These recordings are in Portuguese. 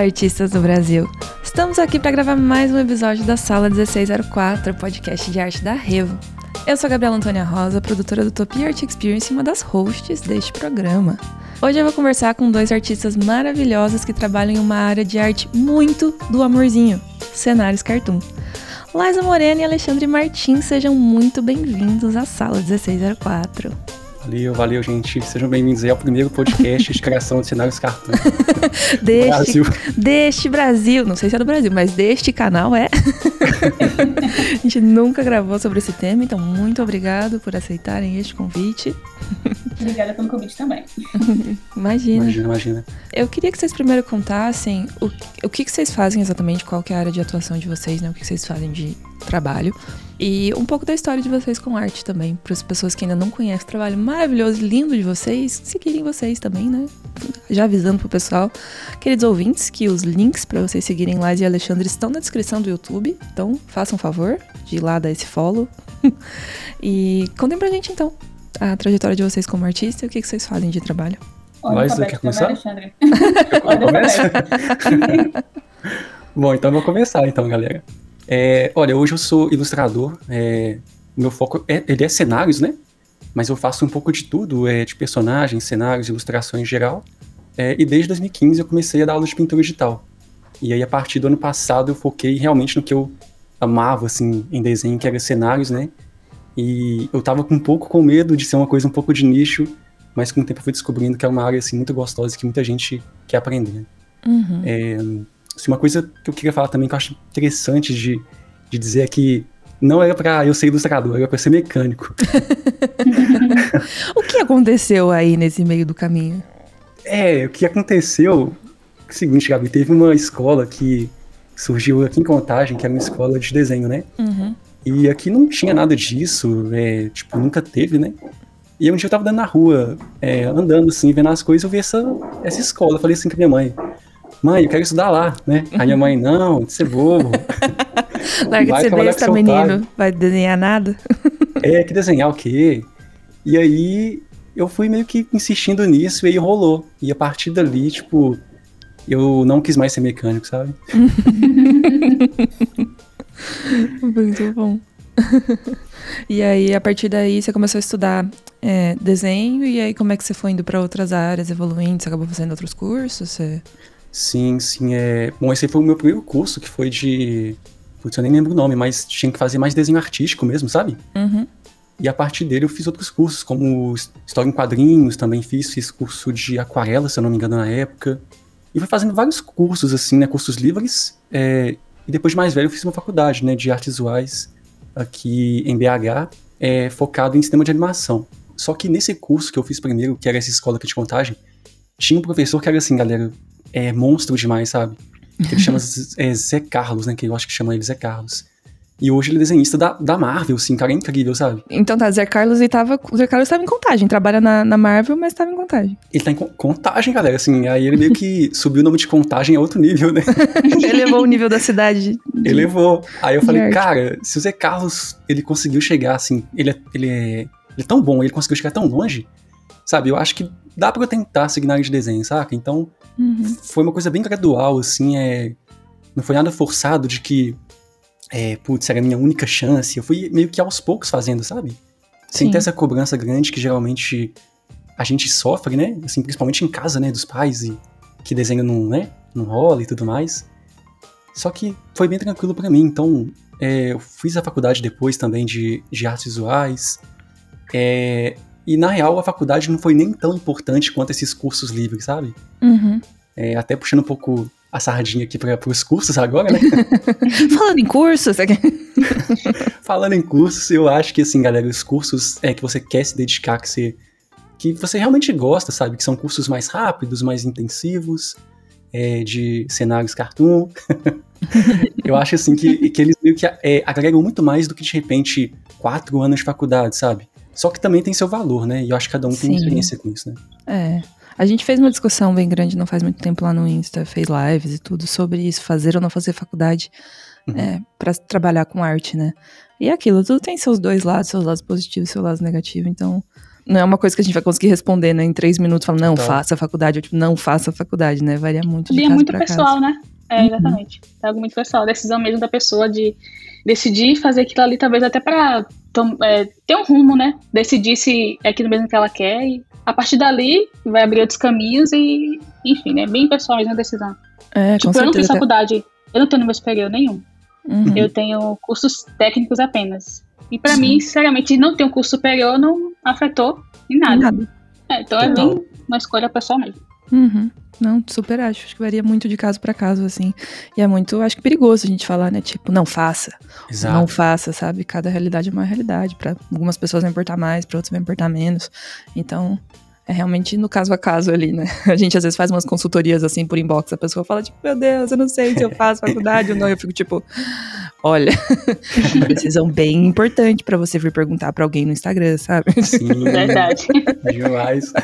artistas do Brasil! Estamos aqui para gravar mais um episódio da Sala 1604, podcast de arte da Revo. Eu sou a Gabriela Antônia Rosa, produtora do Topi Art Experience e uma das hosts deste programa. Hoje eu vou conversar com dois artistas maravilhosos que trabalham em uma área de arte muito do amorzinho, cenários cartoon. Laisa Morena e Alexandre Martins, sejam muito bem-vindos à Sala 1604. Valeu, valeu, gente. Sejam bem-vindos ao primeiro podcast de criação de cenários cartoon. deste Brasil. Deste Brasil. Não sei se é do Brasil, mas deste canal é. a gente nunca gravou sobre esse tema, então muito obrigado por aceitarem este convite. Obrigada pelo convite também. imagina. Imagina, imagina. Eu queria que vocês primeiro contassem o, o que, que vocês fazem exatamente, qual é a área de atuação de vocês, né? O que, que vocês fazem de trabalho. E um pouco da história de vocês com arte também, para as pessoas que ainda não conhecem o trabalho maravilhoso e lindo de vocês, seguirem vocês também, né? Já avisando pro pessoal, queridos ouvintes, que os links para vocês seguirem Lais e Alexandre estão na descrição do YouTube, então façam um favor de ir lá dar esse follow. e contem pra gente então a trajetória de vocês como artista e o que, que vocês fazem de trabalho. Mas quer começar? Alexandre. Bom, então eu vou começar então, galera. É, olha, hoje eu sou ilustrador. É, meu foco é, ele é cenários, né? Mas eu faço um pouco de tudo, é, de personagens, cenários, ilustrações em geral. É, e desde 2015 eu comecei a dar aula de pintura digital. E aí, a partir do ano passado, eu foquei realmente no que eu amava, assim, em desenho, que era cenários, né? E eu tava com um pouco com medo de ser uma coisa um pouco de nicho, mas com o tempo eu fui descobrindo que é uma área, assim, muito gostosa e que muita gente quer aprender. Uhum. É, Assim, uma coisa que eu queria falar também que eu acho interessante de, de dizer é que não era pra eu ser ilustrador, era pra ser mecânico. o que aconteceu aí nesse meio do caminho? É, o que aconteceu é o seguinte, Gabi, teve uma escola que surgiu aqui em Contagem, que era uma escola de desenho, né? Uhum. E aqui não tinha nada disso, é, tipo, nunca teve, né? E um dia eu tava dando na rua, é, andando assim, vendo as coisas, eu vi essa, essa escola. Eu falei assim pra minha mãe, mãe, eu quero estudar lá, né? Aí minha mãe, não, de ser bobo. Larga de ser besta, menino. Vai desenhar nada? é, que desenhar o quê? E aí eu fui meio que insistindo nisso e aí rolou. E a partir dali, tipo, eu não quis mais ser mecânico, sabe? Muito bom. e aí, a partir daí, você começou a estudar é, desenho, e aí como é que você foi indo para outras áreas, evoluindo? Você acabou fazendo outros cursos? Você... Sim, sim. É... Bom, esse foi o meu primeiro curso, que foi de. Putz, eu nem lembro o nome, mas tinha que fazer mais desenho artístico mesmo, sabe? Uhum. E a partir dele eu fiz outros cursos, como História em Quadrinhos, também fiz, fiz curso de aquarela, se eu não me engano, na época. E fui fazendo vários cursos, assim, né? Cursos livres. É... E depois de mais velho eu fiz uma faculdade, né? De artes visuais aqui em BH, é, focado em cinema de animação. Só que nesse curso que eu fiz primeiro, que era essa escola aqui de contagem, tinha um professor que era assim, galera, é monstro demais, sabe? Que ele chama é, Zé Carlos, né? Que eu acho que chama ele Zé Carlos. E hoje ele é desenhista da, da Marvel, assim, cara, é incrível, sabe? Então tá, Zé Carlos e tava. O Zé Carlos tava em contagem, trabalha na, na Marvel, mas tava em contagem. Ele tá em contagem, galera, assim, aí ele meio que subiu o nome de contagem a outro nível, né? Elevou o nível da cidade. De... Elevou. Aí eu falei, cara, se o Zé Carlos, ele conseguiu chegar, assim, ele é, ele é, ele é tão bom, ele conseguiu chegar tão longe, sabe? Eu acho que dá pra eu tentar seguir na área de desenho, saca? Então, uhum. foi uma coisa bem gradual, assim, é... Não foi nada forçado de que, é, putz, era a minha única chance. Eu fui meio que aos poucos fazendo, sabe? Sem Sim. ter essa cobrança grande que geralmente a gente sofre, né? Assim, principalmente em casa, né? Dos pais e que desenho não, né? Não rola e tudo mais. Só que foi bem tranquilo para mim. Então, é, eu fiz a faculdade depois também de, de artes visuais. É, e na real, a faculdade não foi nem tão importante quanto esses cursos livres, sabe? Uhum. É, até puxando um pouco a sardinha aqui para os cursos agora, né? Falando em cursos, Falando em cursos, eu acho que assim, galera, os cursos é que você quer se dedicar, que você que você realmente gosta, sabe? Que são cursos mais rápidos, mais intensivos, é, de cenários cartoon. eu acho assim que, que eles meio que é, agregam muito mais do que de repente quatro anos de faculdade, sabe? Só que também tem seu valor, né? E eu acho que cada um Sim. tem experiência com isso, né? É. A gente fez uma discussão bem grande não faz muito tempo lá no Insta, fez lives e tudo sobre isso, fazer ou não fazer faculdade uhum. é, para trabalhar com arte, né? E é aquilo, tudo tem seus dois lados, seus lados positivos, seus lados negativos. Então, não é uma coisa que a gente vai conseguir responder, né, em três minutos, falando, não, Total. faça a faculdade, ou tipo, não faça a faculdade, né? Varia muito de E é caso muito pessoal, caso. né? É, exatamente. É algo muito pessoal. A decisão mesmo da pessoa de decidir fazer aquilo ali, talvez até pra tom- é, ter um rumo, né? Decidir se é aquilo mesmo que ela quer e a partir dali vai abrir outros caminhos e, enfim, né? Bem pessoal mesmo a decisão. É, tipo, eu não tenho certeza. faculdade, eu não tenho nível superior nenhum. Uhum. Eu tenho cursos técnicos apenas. E pra Sim. mim, sinceramente, não ter um curso superior não afetou em nada. Nada. É, então é bem uma escolha pessoal mesmo. Uhum. Não, super acho. Acho que varia muito de caso pra caso, assim. E é muito, acho que perigoso a gente falar, né? Tipo, não faça. Não Exato. faça, sabe? Cada realidade é uma realidade. Pra algumas pessoas vai importar mais, pra outras vai importar menos. Então, é realmente no caso a caso ali, né? A gente às vezes faz umas consultorias assim por inbox. A pessoa fala, tipo, meu Deus, eu não sei se eu faço faculdade ou não. Eu fico tipo, olha, é uma decisão bem importante pra você vir perguntar pra alguém no Instagram, sabe? Sim, Verdade. demais.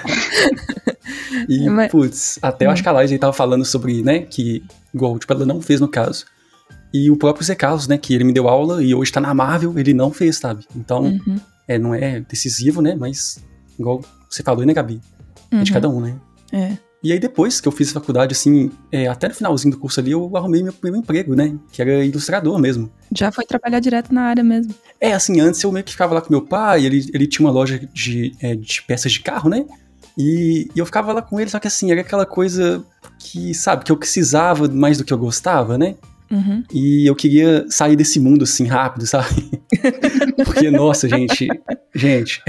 E, Mas- putz, até eu acho que a Laís aí tava falando sobre, né, que, igual, tipo, ela não fez no caso. E o próprio Zé Carlos, né, que ele me deu aula e hoje tá na Marvel, ele não fez, sabe? Então, Uhum, é, não é decisivo, né, mas, igual você falou, né, Gabi? É de uhum. cada um, né? É. E aí depois que eu fiz faculdade, assim, é, até no finalzinho do curso ali, eu arrumei meu primeiro emprego, né? Que era ilustrador mesmo. Já foi trabalhar direto na área mesmo. É, assim, antes eu meio que ficava lá com meu pai, ele, ele tinha uma loja de, é, de peças de carro, né? E, e eu ficava lá com ele, só que assim, era aquela coisa que, sabe, que eu precisava mais do que eu gostava, né? Uhum. E eu queria sair desse mundo assim rápido, sabe? Porque, nossa, gente, gente,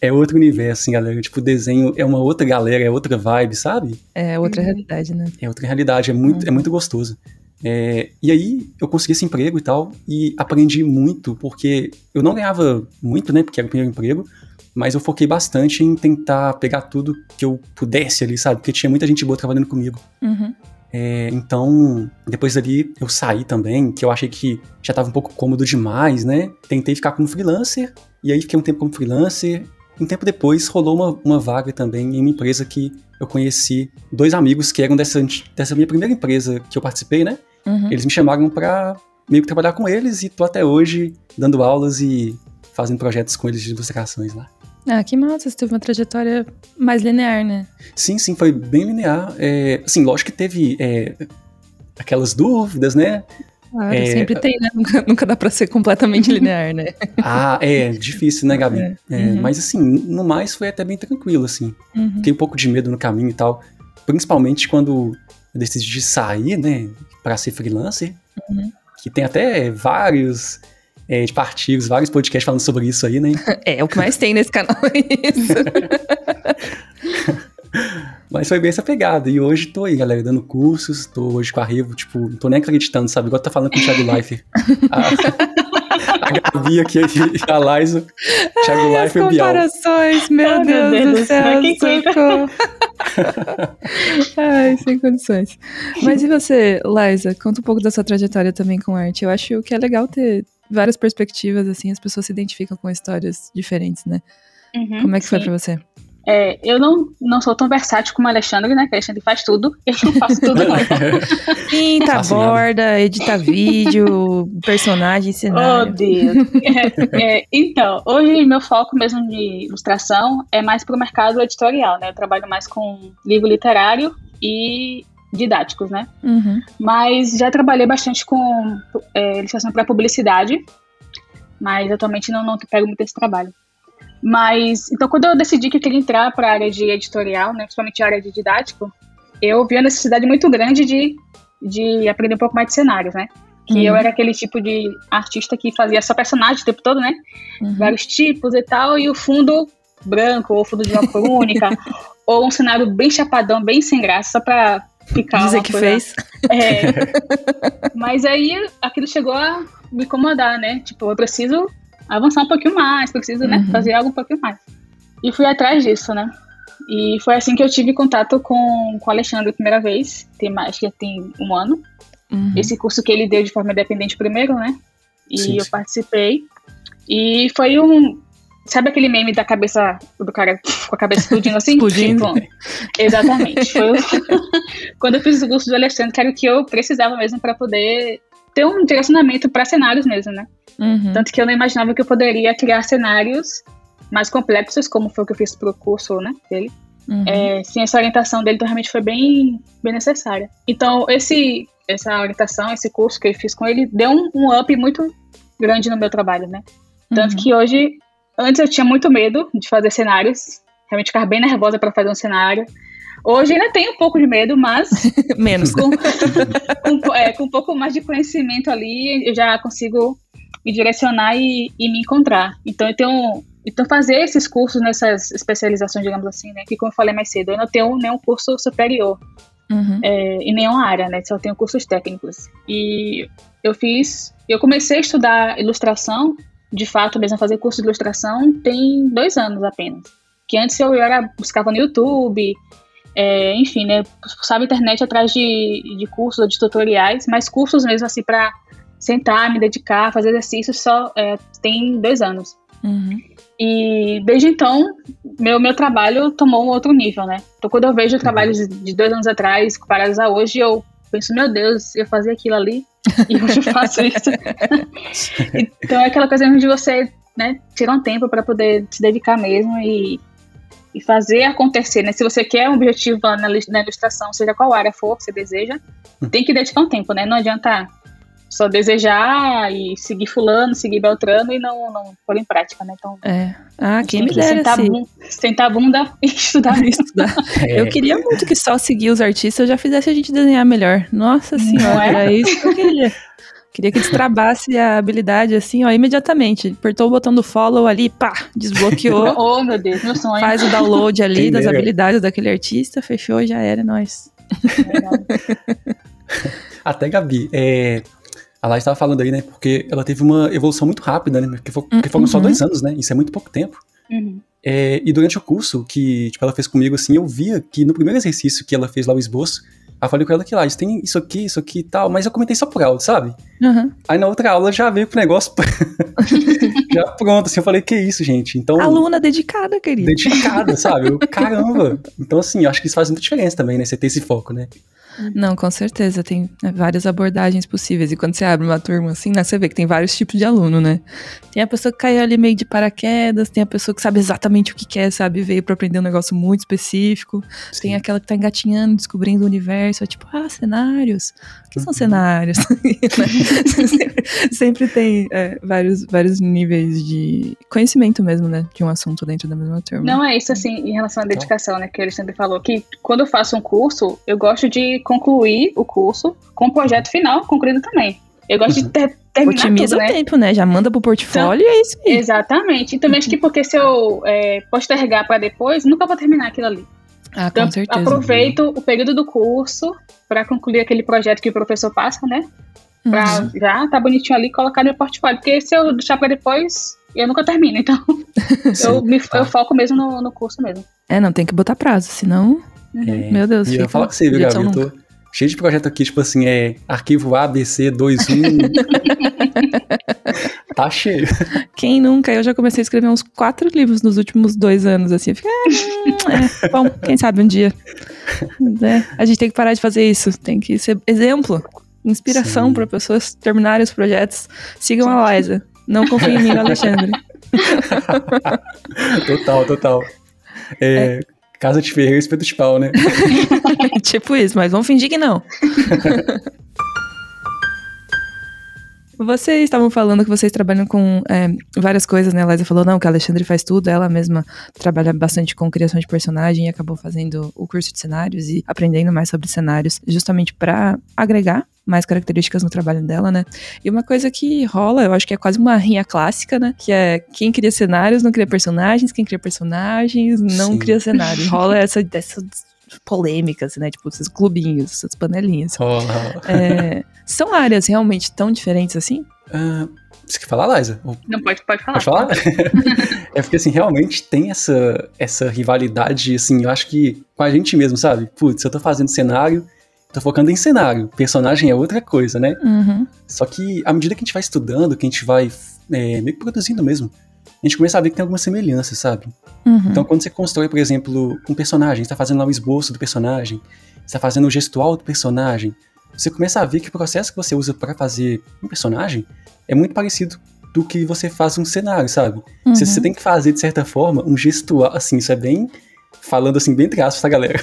é outro universo, assim, galera. Tipo, o desenho é uma outra galera, é outra vibe, sabe? É outra Uhum. realidade, né? É outra realidade, é muito, é Uhum. muito gostoso. É, e aí eu consegui esse emprego e tal, e aprendi muito, porque eu não ganhava muito, né, porque era o primeiro emprego, mas eu foquei bastante em tentar pegar tudo que eu pudesse ali, sabe? Porque tinha muita gente boa trabalhando comigo. Uhum. É, então, depois dali eu saí também, que eu achei que já tava um pouco cômodo demais, né? Tentei ficar como freelancer, e aí fiquei um tempo como freelancer. Um tempo depois rolou uma, uma vaga também em uma empresa que eu conheci dois amigos que eram dessa, dessa minha primeira empresa que eu participei, né? Uhum. Eles me chamaram pra meio que trabalhar com eles e tô até hoje dando aulas e fazendo projetos com eles de ilustrações lá. Ah, que massa, você teve uma trajetória mais linear, né? Sim, sim, foi bem linear. É, assim, lógico que teve é, aquelas dúvidas, né? Claro, É, sempre tem, né? Nunca, nunca dá pra ser completamente linear, né? Ah, é difícil, né, Gabi? É. É, Uhum. Mas assim, no mais foi até bem tranquilo, assim. Uhum. Fiquei um pouco de medo no caminho e tal. Principalmente quando eu decidi sair, né, pra ser freelancer. Uhum. Que tem até vários é, de artigos, vários podcasts falando sobre isso aí, né? É, o que mais tem nesse canal é isso. Mas foi bem essa pegada. E hoje tô aí, galera, dando cursos. Tô hoje com a Revo, tipo, não tô nem acreditando, sabe? Igual tá falando com o Thiago Leifert. A, a Gabi aqui, a Liza. Thiago As Leifert e o Bial. comparações, meu Oh, Deus, Deus do céu, socorro. Ai, sem condições. Mas e você, Liza? Conta um pouco da sua trajetória também com arte. Eu acho que é legal ter várias perspectivas, assim, as pessoas se identificam com histórias diferentes, né? Uhum, Como é que foi sim. pra você? É, eu não, não sou tão versátil como o Alexandre, né? Que o Alexandre faz tudo. Eu não faço tudo, não. Pinta, borda, edita vídeo, personagem, Oh, cenário. Deus. É, é, então, hoje meu foco mesmo de ilustração é mais pro mercado editorial, né? Eu trabalho mais com livro literário e didáticos, né? Uhum. Mas já trabalhei bastante com é, ilustração para publicidade, mas atualmente não, não pego muito esse trabalho. Mas, então, quando eu decidi que eu queria entrar para a área de editorial, né, principalmente a área de didático, eu vi a necessidade muito grande de, de aprender um pouco mais de cenários, né? Que Uhum. eu era aquele tipo de artista que fazia só personagem o tempo todo, né? Uhum. Vários tipos e tal, e o fundo branco, ou fundo de uma cor única, ou um cenário bem chapadão, bem sem graça, só pra ficar Dizer que coisa fez. é. Mas aí aquilo chegou a me incomodar, né? Tipo, eu preciso avançar um pouquinho mais, preciso, né, Uhum. fazer algo um pouquinho mais. E fui atrás disso, né? E foi assim que eu tive contato com, com o Alexandre a primeira vez, tem mais que tem um ano. Uhum. Esse curso que ele deu de forma independente primeiro, né? E Sim, eu sim. participei. E foi um. Sabe aquele meme da cabeça do cara com a cabeça explodindo assim? Explodindo. Tipo, exatamente. Foi Quando eu fiz o curso do Alexandre, que era o que eu precisava mesmo para poder ter um direcionamento para cenários mesmo, né? Uhum. Tanto que eu não imaginava que eu poderia criar cenários mais complexos, como foi o que eu fiz pro curso, né, dele. Uhum. É, sim, essa orientação dele então, realmente foi bem, bem necessária. Então, esse, essa orientação, esse curso que eu fiz com ele, deu um, um up muito grande no meu trabalho, né? Tanto uhum. que hoje, antes eu tinha muito medo de fazer cenários, realmente ficava bem nervosa para fazer um cenário. Hoje ainda tenho um pouco de medo, mas. Menos. Com, com, é, com, um pouco mais de conhecimento ali, eu já consigo me direcionar e, e me encontrar. Então, eu tenho. Então, fazer esses cursos nessas especializações, digamos assim, né? Que, como eu falei mais cedo, eu não tenho nenhum curso superior uhum. é, em nenhuma área, né? Só tenho cursos técnicos. E eu fiz. Eu comecei a estudar ilustração, de fato, mesmo fazer curso de ilustração, tem dois anos apenas. Que antes eu era, buscava no YouTube, é, enfim, né? Puxava internet atrás de, de cursos, de tutoriais, mas cursos mesmo assim para sentar, me dedicar, fazer exercícios só é, tem dois anos. Uhum. E desde então, meu, meu trabalho tomou um outro nível, né? Então, quando eu vejo trabalhos de dois anos atrás comparados a hoje, eu penso, meu Deus, eu fazia aquilo ali e hoje eu faço isso. então, é aquela coisa mesmo de você né, tirar um tempo para poder se dedicar mesmo e e fazer acontecer, né? Se você quer um objetivo na, na ilustração, seja qual área for que você deseja, hum. tem que dedicar um tempo, né? Não adianta só desejar e seguir fulano, seguir Beltrano e não, não pôr em prática, né? Então, é. Ah, quem me dera sentar, bunda, sentar a bunda e estudar. estudar. É. Eu queria muito que só seguir os artistas já fizesse a gente desenhar melhor. Nossa senhora, é? isso que eu queria. Queria que destrabasse a habilidade assim, ó, imediatamente. Apertou o botão do follow ali, pá, desbloqueou. oh, meu Deus, meu sonho. Faz o download ali das habilidades daquele artista, fechou, já era, é nós. Até Gabi, é, a Laís estava falando aí, né? Porque ela teve uma evolução muito rápida, né? Porque, foi, porque foram uhum. só dois anos, né? Isso é muito pouco tempo. Uhum. É, e durante o curso que tipo, ela fez comigo, assim, eu via que no primeiro exercício que ela fez lá o esboço, eu falei com ela que lá, tem isso aqui, isso aqui e tal, mas eu comentei só por áudio, sabe? Uhum. Aí na outra aula já veio com o negócio já pronto, assim, eu falei, que isso, gente? Então. Aluna dedicada, querida. Dedicada, sabe? Eu, caramba! Então, assim, eu acho que isso faz muita diferença também, né? Você ter esse foco, né? Não, com certeza. Tem né, várias abordagens possíveis. E quando você abre uma turma assim, né, você vê que tem vários tipos de aluno, né? Tem a pessoa que caiu ali meio de paraquedas, tem a pessoa que sabe exatamente o que quer, sabe? Veio para aprender um negócio muito específico. Sim. Tem aquela que tá engatinhando, descobrindo o universo. É tipo, ah, cenários. O que são uhum. cenários? sempre, sempre, tem é, vários, vários níveis de conhecimento mesmo, né? De um assunto dentro da mesma turma. Não é isso, assim, em relação à dedicação, né? Que ele sempre falou que quando eu faço um curso, eu gosto de concluir o curso com o projeto final concluído também. Eu gosto de ter, terminar Otimiza tudo, né? o tempo, né? Já manda pro portfólio então, e é isso aí. Exatamente. E também acho que porque se eu é, postergar para depois, nunca vou terminar aquilo ali. Ah, então, com certeza. Aproveito o período do curso para concluir aquele projeto que o professor passa, né? Pra uhum. já tá bonitinho ali e colocar no meu portfólio. Porque se eu deixar para depois, eu nunca termino. Então, eu, me, eu foco mesmo no, no curso mesmo. É, não tem que botar prazo, senão é, Meu Deus. E eu falo com você, viu, Gabi? Eu tô cheio de projeto aqui, tipo assim, é arquivo ABC21. tá cheio. Quem nunca? Eu já comecei a escrever uns quatro livros nos últimos dois anos, assim. Eu fiquei, é, é, bom, quem sabe um dia. É, a gente tem que parar de fazer isso. Tem que ser exemplo, inspiração para pessoas terminarem os projetos. Sigam a Liza. Não confiem em mim, Alexandre. total, total. É, é. Casa de ferreiro, espeto de pau, né? tipo isso, mas vamos fingir que não. Vocês estavam falando que vocês trabalham com é, várias coisas, né? A Liza falou, não, que a Alexandre faz tudo, ela mesma trabalha bastante com criação de personagem e acabou fazendo o curso de cenários e aprendendo mais sobre cenários, justamente para agregar mais características no trabalho dela, né? E uma coisa que rola, eu acho que é quase uma rinha clássica, né? Que é quem cria cenários não cria personagens, quem cria personagens não Sim. cria cenários. Rola essa, essa polêmicas, né? Tipo, esses clubinhos, essas panelinhas. Oh. É, são áreas realmente tão diferentes assim? Uh, você quer falar, Liza? Não, pode, pode falar. Pode falar? é porque, assim, realmente tem essa, essa rivalidade, assim, eu acho que com a gente mesmo, sabe? Putz, eu tô fazendo cenário, tô focando em cenário. Personagem é outra coisa, né? Uhum. Só que à medida que a gente vai estudando, que a gente vai é, meio que produzindo mesmo, a gente começa a ver que tem algumas semelhanças, sabe? Uhum. Então, quando você constrói, por exemplo, um personagem, está fazendo lá o esboço do personagem, está fazendo o gestual do personagem, você começa a ver que o processo que você usa para fazer um personagem é muito parecido do que você faz um cenário, sabe? Uhum. Você, você tem que fazer, de certa forma, um gestual, assim, isso é bem falando assim, bem traço, tá, galera?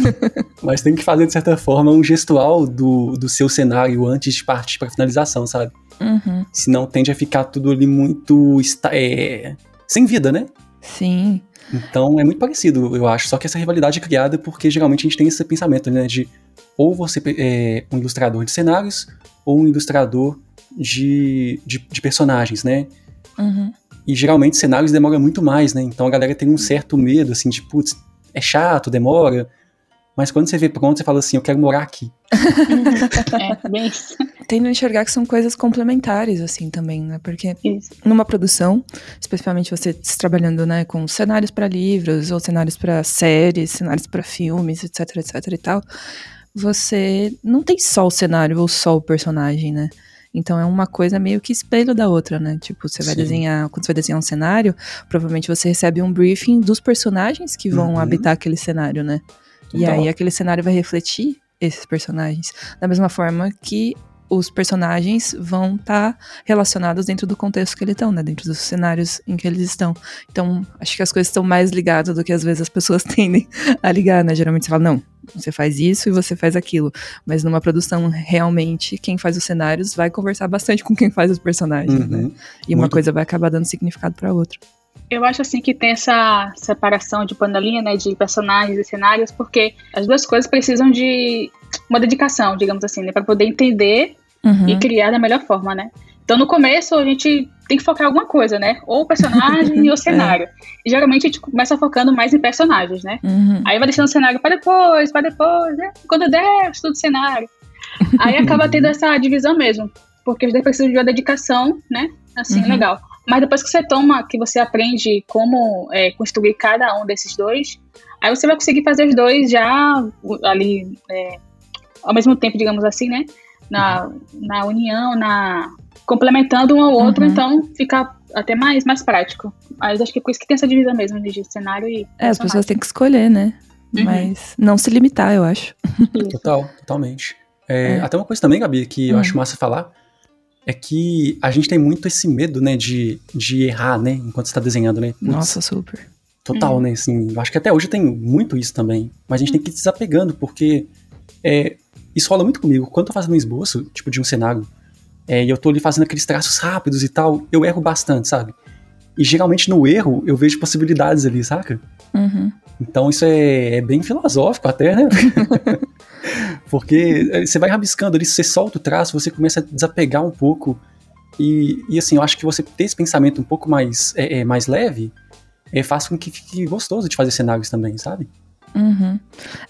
Mas tem que fazer, de certa forma, um gestual do, do seu cenário antes de partir pra finalização, sabe? Uhum. Senão tende a ficar tudo ali muito. É, sem vida, né? Sim. Então é muito parecido, eu acho. Só que essa rivalidade é criada porque geralmente a gente tem esse pensamento, né? De ou você é um ilustrador de cenários ou um ilustrador de, de, de personagens, né? Uhum. E geralmente cenários demoram muito mais, né? Então a galera tem um certo medo, assim, de putz, é chato, demora. Mas quando você vê pronto, você fala assim, eu quero morar aqui. é, bem isso. Tendo a enxergar que são coisas complementares, assim, também, né? Porque isso. numa produção, especificamente você trabalhando, né, com cenários para livros, ou cenários para séries, cenários para filmes, etc, etc e tal, você não tem só o cenário ou só o personagem, né? Então é uma coisa meio que espelho da outra, né? Tipo, você vai Sim. desenhar, quando você vai desenhar um cenário, provavelmente você recebe um briefing dos personagens que vão uhum. habitar aquele cenário, né? E aí aquele cenário vai refletir esses personagens. Da mesma forma que os personagens vão estar tá relacionados dentro do contexto que eles estão, né? Dentro dos cenários em que eles estão. Então, acho que as coisas estão mais ligadas do que às vezes as pessoas tendem a ligar, né? Geralmente você fala, não, você faz isso e você faz aquilo. Mas numa produção, realmente, quem faz os cenários vai conversar bastante com quem faz os personagens, né? uhum. né? E uma coisa vai acabar dando significado para outra. Eu acho assim que tem essa separação de panelinha, né, de personagens e cenários, porque as duas coisas precisam de uma dedicação, digamos assim, né, para poder entender uhum. e criar da melhor forma, né? Então, no começo, a gente tem que focar em alguma coisa, né? Ou o personagem ou o cenário. É. E geralmente a gente começa focando mais em personagens, né? Uhum. Aí vai deixando o cenário para depois, para depois, né? Quando der, estudo cenário. Aí acaba tendo essa divisão mesmo. Porque os dois precisam de uma dedicação, né? Assim, uhum. legal. Mas depois que você toma, que você aprende como é, construir cada um desses dois, aí você vai conseguir fazer os dois já ali é, ao mesmo tempo, digamos assim, né? Na, na união, na complementando um ao outro, uhum. então fica até mais, mais prático. Mas acho que é por isso que tem essa divisão mesmo de cenário e. É, as pessoas têm que escolher, né? Uhum. Mas não se limitar, eu acho. Total, totalmente. É, é. Até uma coisa também, Gabi, que eu uhum. acho massa falar, é que a gente tem muito esse medo, né, de, de errar, né, enquanto está desenhando, né? Putz, Nossa, super. Total, uhum. né, assim, eu acho que até hoje tem muito isso também, mas a gente tem que ir desapegando, porque é, isso rola muito comigo. Quando eu tô fazendo um esboço, tipo, de um cenário, é, e eu tô ali fazendo aqueles traços rápidos e tal, eu erro bastante, sabe? E geralmente no erro eu vejo possibilidades ali, saca? Uhum. Então isso é, é, bem filosófico até, né? Porque é, você vai rabiscando ali, você solta o traço, você começa a desapegar um pouco. E, e assim, eu acho que você ter esse pensamento um pouco mais, é, é mais leve é, faz com que fique gostoso de fazer cenários também, sabe? Uhum.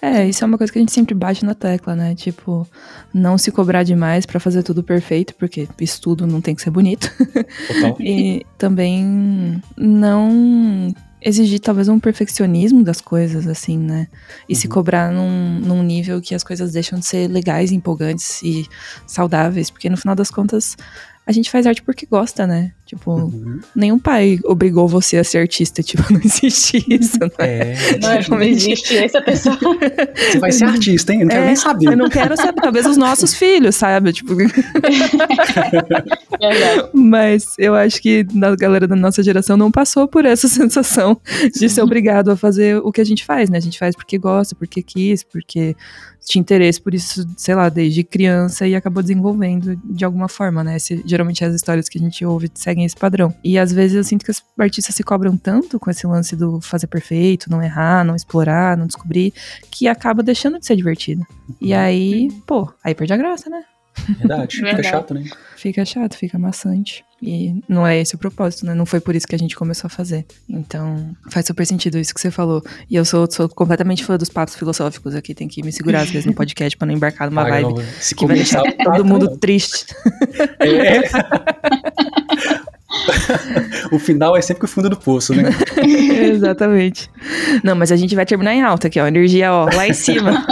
É, isso é uma coisa que a gente sempre bate na tecla, né? Tipo, não se cobrar demais para fazer tudo perfeito, porque isso tudo não tem que ser bonito. e também não exigir talvez um perfeccionismo das coisas, assim, né? E uhum. se cobrar num, num nível que as coisas deixam de ser legais, empolgantes e saudáveis, porque no final das contas a gente faz arte porque gosta, né? Tipo, uhum. nenhum pai obrigou você a ser artista, tipo, não existe isso, né? É, não, não existe essa pessoa. Você vai ser artista, hein? Eu não quero é, nem saber. Eu não quero saber, talvez os nossos filhos, sabe? Tipo. Mas eu acho que a galera da nossa geração não passou por essa sensação de ser obrigado a fazer o que a gente faz, né? A gente faz porque gosta, porque quis, porque tinha interesse por isso, sei lá, desde criança e acabou desenvolvendo de alguma forma, né? Esse, geralmente as histórias que a gente ouve seguem esse padrão. E às vezes eu sinto que os artistas se cobram tanto com esse lance do fazer perfeito, não errar, não explorar, não descobrir, que acaba deixando de ser divertido. E uhum. aí, pô, aí perde a graça, né? Verdade, fica chato, né? Fica chato, fica maçante. E não é esse o propósito, né? Não foi por isso que a gente começou a fazer. Então, faz super sentido isso que você falou. E eu sou, sou completamente fã dos papos filosóficos aqui. Tem que me segurar às vezes no podcast pra não embarcar numa Ai, vibe não, que vai deixar todo mundo triste. É. o final é sempre o fundo do poço, né? Exatamente. Não, mas a gente vai terminar em alta aqui, ó. Energia, ó, lá em cima.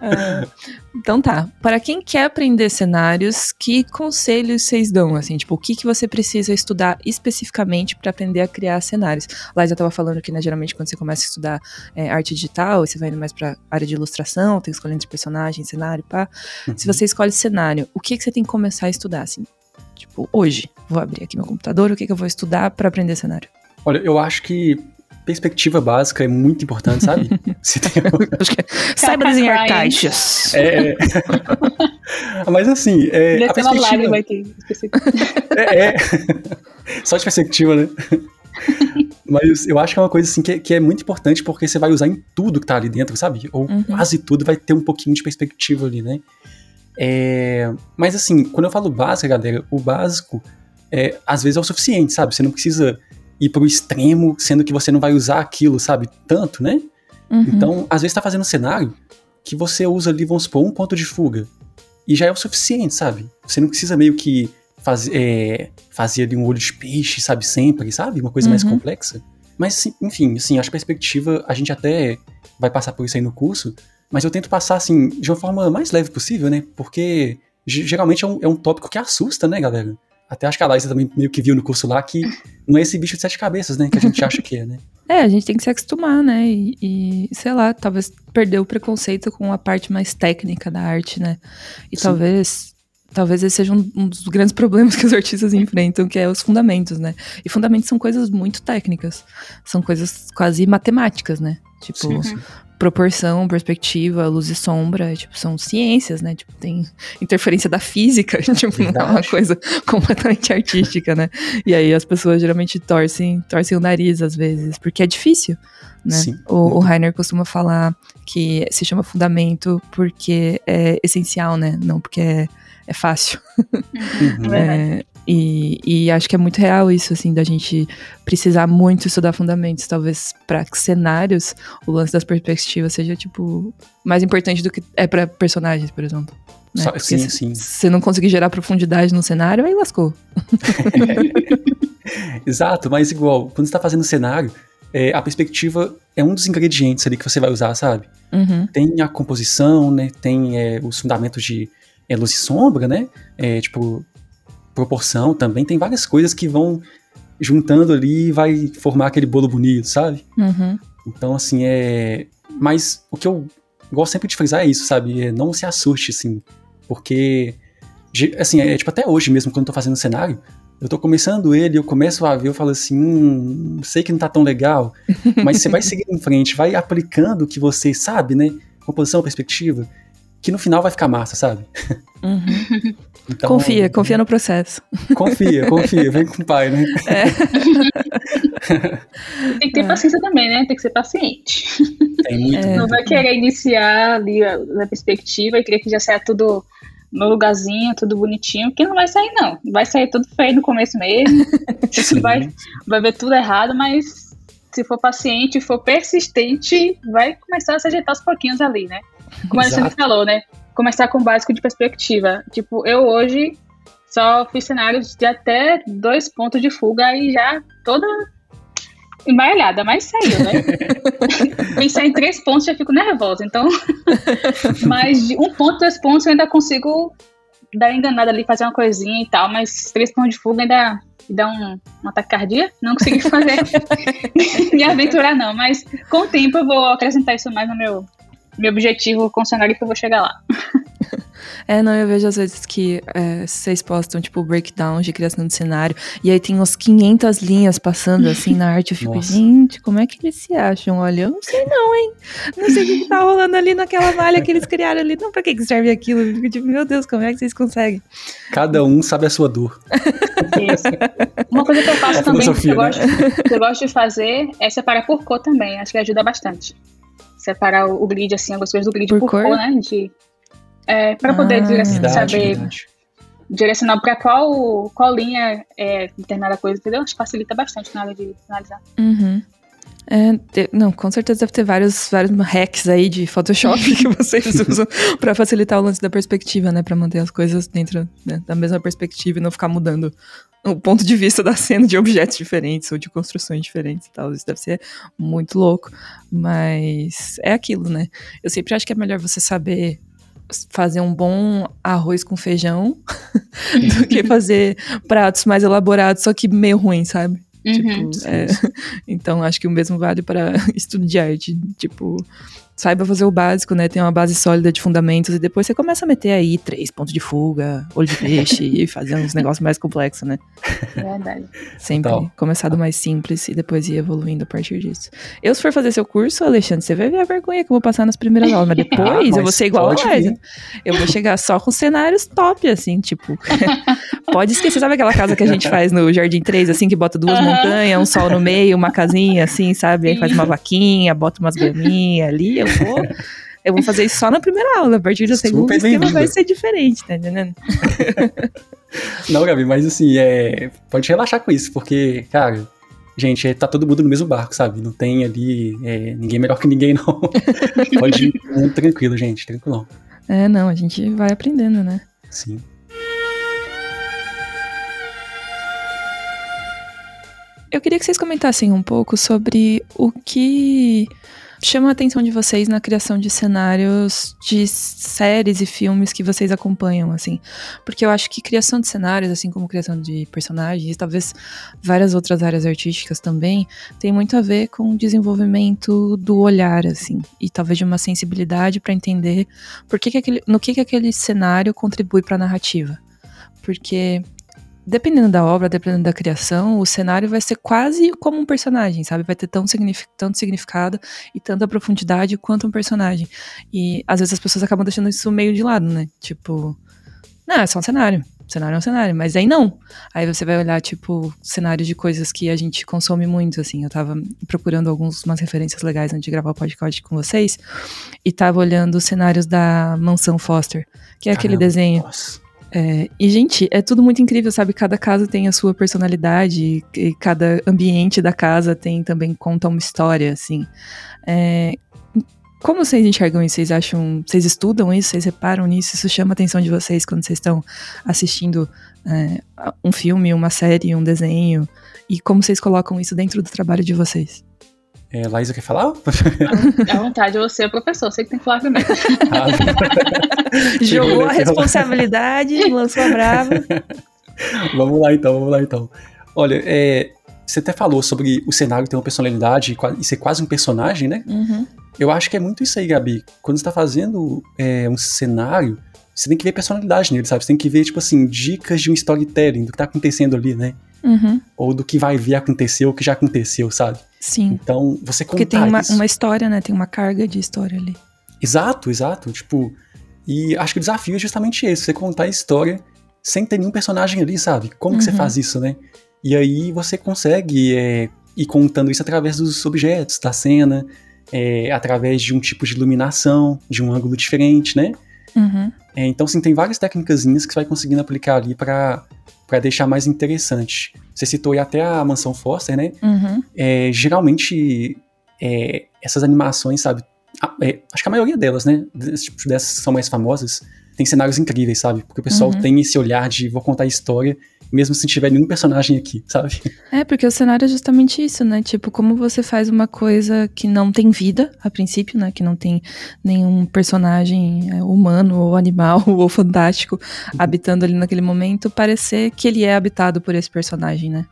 Ah, então tá. Para quem quer aprender cenários, que conselhos vocês dão? Assim, tipo, o que, que você precisa estudar especificamente para aprender a criar cenários? Lá já tava falando que, né, geralmente, quando você começa a estudar é, arte digital, você vai indo mais pra área de ilustração, tem que escolher entre personagem, cenário, pá. Uhum. Se você escolhe cenário, o que, que você tem que começar a estudar, assim? Tipo, hoje, vou abrir aqui meu computador, o que, que eu vou estudar para aprender cenário? Olha, eu acho que perspectiva básica é muito importante, sabe? Se tem... acho que é, saiba desenhar caixas. É, mas assim, é, a perspectiva... Vai ter. é, é. Só de perspectiva, né? Mas eu acho que é uma coisa assim que é, que é, muito importante porque você vai usar em tudo que tá ali dentro, sabe? Ou uhum. quase tudo vai ter um pouquinho de perspectiva ali, né? É, mas assim, quando eu falo básico, galera, o básico é, às vezes é o suficiente, sabe? Você não precisa ir pro extremo, sendo que você não vai usar aquilo, sabe? Tanto, né? Uhum. Então, às vezes tá fazendo um cenário que você usa ali, vamos supor, um ponto de fuga. E já é o suficiente, sabe? Você não precisa meio que faz, é, fazer ali um olho de peixe, sabe? Sempre, sabe? Uma coisa uhum. mais complexa. Mas, enfim, assim, acho que a perspectiva, a gente até vai passar por isso aí no curso, mas eu tento passar, assim, de uma forma mais leve possível, né? Porque geralmente é um, é um tópico que assusta, né, galera? Até acho que a Laísa também meio que viu no curso lá que não é esse bicho de sete cabeças, né? Que a gente acha que é, né? É, a gente tem que se acostumar, né? E, e, sei lá, talvez perder o preconceito com a parte mais técnica da arte, né? E Sim. talvez talvez esse seja um, um, dos grandes problemas que os artistas enfrentam, que é os fundamentos, né? E fundamentos são coisas muito técnicas, são coisas quase matemáticas, né? Tipo, sim, sim proporção, perspectiva, luz e sombra, tipo, são ciências, né? Tipo, tem interferência da física, tipo, não é uma coisa completamente artística, né? E aí as pessoas geralmente torcem, torcem o nariz às vezes, porque é difícil, né? Sim. O, o Rainer costuma falar que se chama fundamento porque é essencial, né? Não porque é, é fácil. Uhum. é, e, e, acho que é muito real isso, assim, da gente precisar muito estudar fundamentos. Talvez para cenários, o lance das perspectivas seja, tipo, mais importante do que é para personagens, por exemplo. Né? Sim, se, sim. Se não conseguir gerar profundidade no cenário, aí lascou. Exato, mas igual, quando você tá fazendo cenário, é, a perspectiva é um dos ingredientes ali que você vai usar, sabe? Uhum. Tem a composição, né? Tem é, os fundamentos de é, luz e sombra, né? É, tipo, proporção também, tem várias coisas que vão juntando ali e vai formar aquele bolo bonito, sabe? Uhum. Então, assim, é. Mas o que eu gosto sempre de frisar é isso, sabe? É não se assuste, assim, porque. Assim, é tipo até hoje mesmo, quando eu tô fazendo cenário, eu tô começando ele, eu começo a ver, eu falo assim, hum, sei que não tá tão legal, mas você vai seguir em frente, vai aplicando o que você sabe, né? Composição, perspectiva, que no final vai ficar massa, sabe? Uhum. Então, confia, confia no processo. Confia, confia, vem com o pai, né? É. Tem que ter é. paciência também, né? Tem que ser paciente. Tem muito. É. Não vai querer iniciar ali na perspectiva e querer que já saia tudo no lugarzinho, tudo bonitinho, que não vai sair, não. Vai sair tudo feio no começo mesmo. vai, vai ver tudo errado, mas se for paciente, for persistente, vai começar a se ajeitar aos pouquinhos ali, né? Como a gente falou, né? Começar com o básico de perspectiva. Tipo, eu hoje só fiz cenários de até dois pontos de fuga e já toda embaralhada, mas saiu, né? Pensar em três pontos já fico nervosa, então. mas de um ponto, dois pontos eu ainda consigo dar enganada ali, fazer uma coisinha e tal, mas três pontos de fuga ainda dá um, um ataque cardíaco. Não consegui fazer, me aventurar, não, mas com o tempo eu vou acrescentar isso mais no meu, meu objetivo com o cenário que eu vou chegar lá. É, não, eu vejo às vezes que é, vocês postam, tipo, breakdown de criação de cenário, e aí tem uns 500 linhas passando, assim, na arte. Eu fico, Nossa. gente, como é que eles se acham? Olha, eu não sei não, hein? Não sei o que, que tá rolando ali naquela malha que eles criaram ali. Não, pra que, que serve aquilo? Eu fico tipo, meu Deus, como é que vocês conseguem? Cada um sabe a sua dor. Isso. Uma coisa que eu faço é também, que eu, né? gosto, que eu gosto de fazer, é separar por cor também. Acho que ajuda bastante separar o, grid, assim, algumas coisas do grid por, por cor, cor, né? De, é, para poder ah, saber verdade. direcionar para qual, qual linha é determinada coisa, entendeu? Acho que facilita bastante na hora de finalizar. Uhum. É, não, com certeza deve ter vários, vários hacks aí de Photoshop que vocês usam para facilitar o lance da perspectiva, né? Para manter as coisas dentro né, da mesma perspectiva e não ficar mudando o ponto de vista da cena de objetos diferentes ou de construções diferentes e tal. Isso deve ser muito louco. Mas é aquilo, né? Eu sempre acho que é melhor você saber fazer um bom arroz com feijão do que fazer pratos mais elaborados, só que meio ruim, sabe? Uhum. Tipo, é, então acho que o mesmo vale para estudo de arte. Tipo, saiba fazer o básico, né? Tem uma base sólida de fundamentos e depois você começa a meter aí três pontos de fuga, olho de peixe e fazer uns negócios mais complexos, né? Verdade. Sempre começar do mais simples e depois ir evoluindo a partir disso. Eu, se for fazer seu curso, Alexandre, você vai ver a vergonha que eu vou passar nas primeiras aulas, mas depois ah, mas eu vou ser igual a. Eu vou chegar só com cenários top, assim, tipo. pode esquecer, sabe aquela casa que a gente faz no Jardim 3, assim, que bota duas montanhas, um sol no meio, uma casinha, assim, sabe? Aí faz uma vaquinha, bota umas graminhas ali, eu vou. Eu vou fazer isso só na primeira aula. A partir do segundo o esquema vai ser diferente, tá entendendo? Não, Gabi, mas assim, é, pode relaxar com isso, porque, cara, gente, tá todo mundo no mesmo barco, sabe? Não tem ali é, ninguém melhor que ninguém, não. pode ir muito tranquilo, gente, tranquilão. É, não, a gente vai aprendendo, né? Sim. Eu queria que vocês comentassem um pouco sobre o que chama a atenção de vocês na criação de cenários de séries e filmes que vocês acompanham, assim? Porque eu acho que criação de cenários, assim como criação de personagens, talvez várias outras áreas artísticas também, tem muito a ver com o desenvolvimento do olhar, assim, e talvez de uma sensibilidade para entender por que, que aquele, no que, que aquele cenário contribui para a narrativa. Porque dependendo da obra, dependendo da criação, o cenário vai ser quase como um personagem, sabe? Vai ter tão signific tanto significado e tanta profundidade quanto um personagem. E às vezes as pessoas acabam deixando isso meio de lado, né? Tipo, não, é só um cenário. O cenário é um cenário, mas aí não. Aí você vai olhar, tipo, cenários de coisas que a gente consome muito, assim. Eu tava procurando algumas referências legais antes de gravar o podcast com vocês. E tava olhando os cenários da Mansão Foster, que é Caramba, aquele desenho. Nossa é, e, gente, é tudo muito incrível, sabe? Cada casa tem a sua personalidade, e cada ambiente da casa tem também conta uma história, assim. É, como vocês enxergam isso? Vocês acham. Vocês estudam isso? Vocês reparam nisso? Isso chama a atenção de vocês quando vocês estão assistindo é, um filme, uma série, um desenho? E como vocês colocam isso dentro do trabalho de vocês? É, Laísa quer falar? À vontade, você é professor, você que tem que falar primeiro. Jogou a responsabilidade, lançou a brava. vamos lá então, vamos lá então. Olha, é, você até falou sobre o cenário ter uma personalidade e ser quase um personagem, né? Uhum. Eu acho que é muito isso aí, Gabi. Quando você tá fazendo é, um cenário, você tem que ver personalidade nele, sabe? Você tem que ver, tipo assim, dicas de um storytelling, do que tá acontecendo ali, né? Uhum. Ou do que vai vir acontecer, ou que já aconteceu, sabe? Sim. Então, você contar Porque tem uma, uma história, né? Tem uma carga de história ali. Exato, exato. Tipo, e acho que o desafio é justamente esse, você contar a história sem ter nenhum personagem ali, sabe? Como uhum. que você uhum. faz isso, né? E aí você consegue é, ir contando isso através dos objetos, da cena, é, através de um tipo de iluminação, de um ângulo diferente, né? Uhum. É, então, sim, tem várias técnicas que você vai conseguindo aplicar ali para deixar mais interessante. Você citou aí até a Mansão Foster, né? Uhum. É, geralmente, é, essas animações, sabe? A, é, acho que a maioria delas, né? Dessas são mais famosas. Tem cenários incríveis, sabe? Porque o pessoal uhum. tem esse olhar de vou contar a história mesmo se tiver nenhum personagem aqui, sabe? É, porque o cenário é justamente isso, né? Tipo, como você faz uma coisa que não tem vida, a princípio, né? Que não tem nenhum personagem é, humano, ou animal, ou fantástico uhum. habitando ali naquele momento, parecer que ele é habitado por esse personagem, né?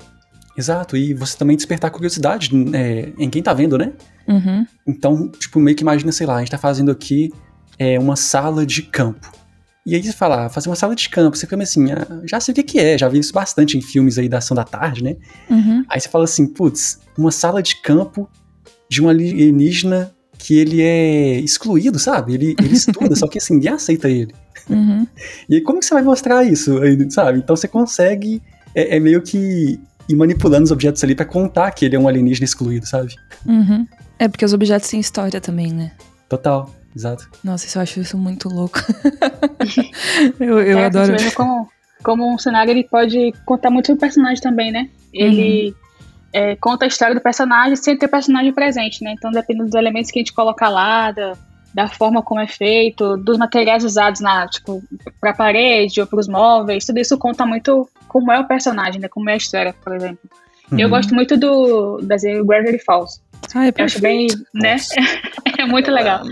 Exato, e você também despertar curiosidade é, em quem tá vendo, né? Uhum. Então, tipo, meio que imagina, sei lá, a gente tá fazendo aqui é, uma sala de campo. E aí você fala, ah, fazer uma sala de campo, você fica assim, ah, já sei o que, que é, já vi isso bastante em filmes aí da ação da tarde, né? Uhum. Aí você fala assim, putz, uma sala de campo de um alienígena que ele é excluído, sabe? Ele, ele estuda, só que assim, ninguém aceita ele. Uhum. E aí, como que você vai mostrar isso, sabe? Então você consegue, é, é meio que ir manipulando os objetos ali para contar que ele é um alienígena excluído, sabe? Uhum. É porque os objetos têm história também, né? Total. Exato. Nossa, isso eu acho isso muito louco. eu eu é, adoro. Como, como um cenário ele pode contar muito sobre o personagem também, né? Ele uhum. é, conta a história do personagem sem ter o personagem presente, né? Então, dependendo dos elementos que a gente coloca lá, da, da forma como é feito, dos materiais usados na, tipo, pra parede ou pros móveis, tudo isso conta muito como é o personagem, né? Como é a história, por exemplo. Uhum. Eu gosto muito do desenho Gravity Falls. Ah, é eu acho bem, né? é muito legal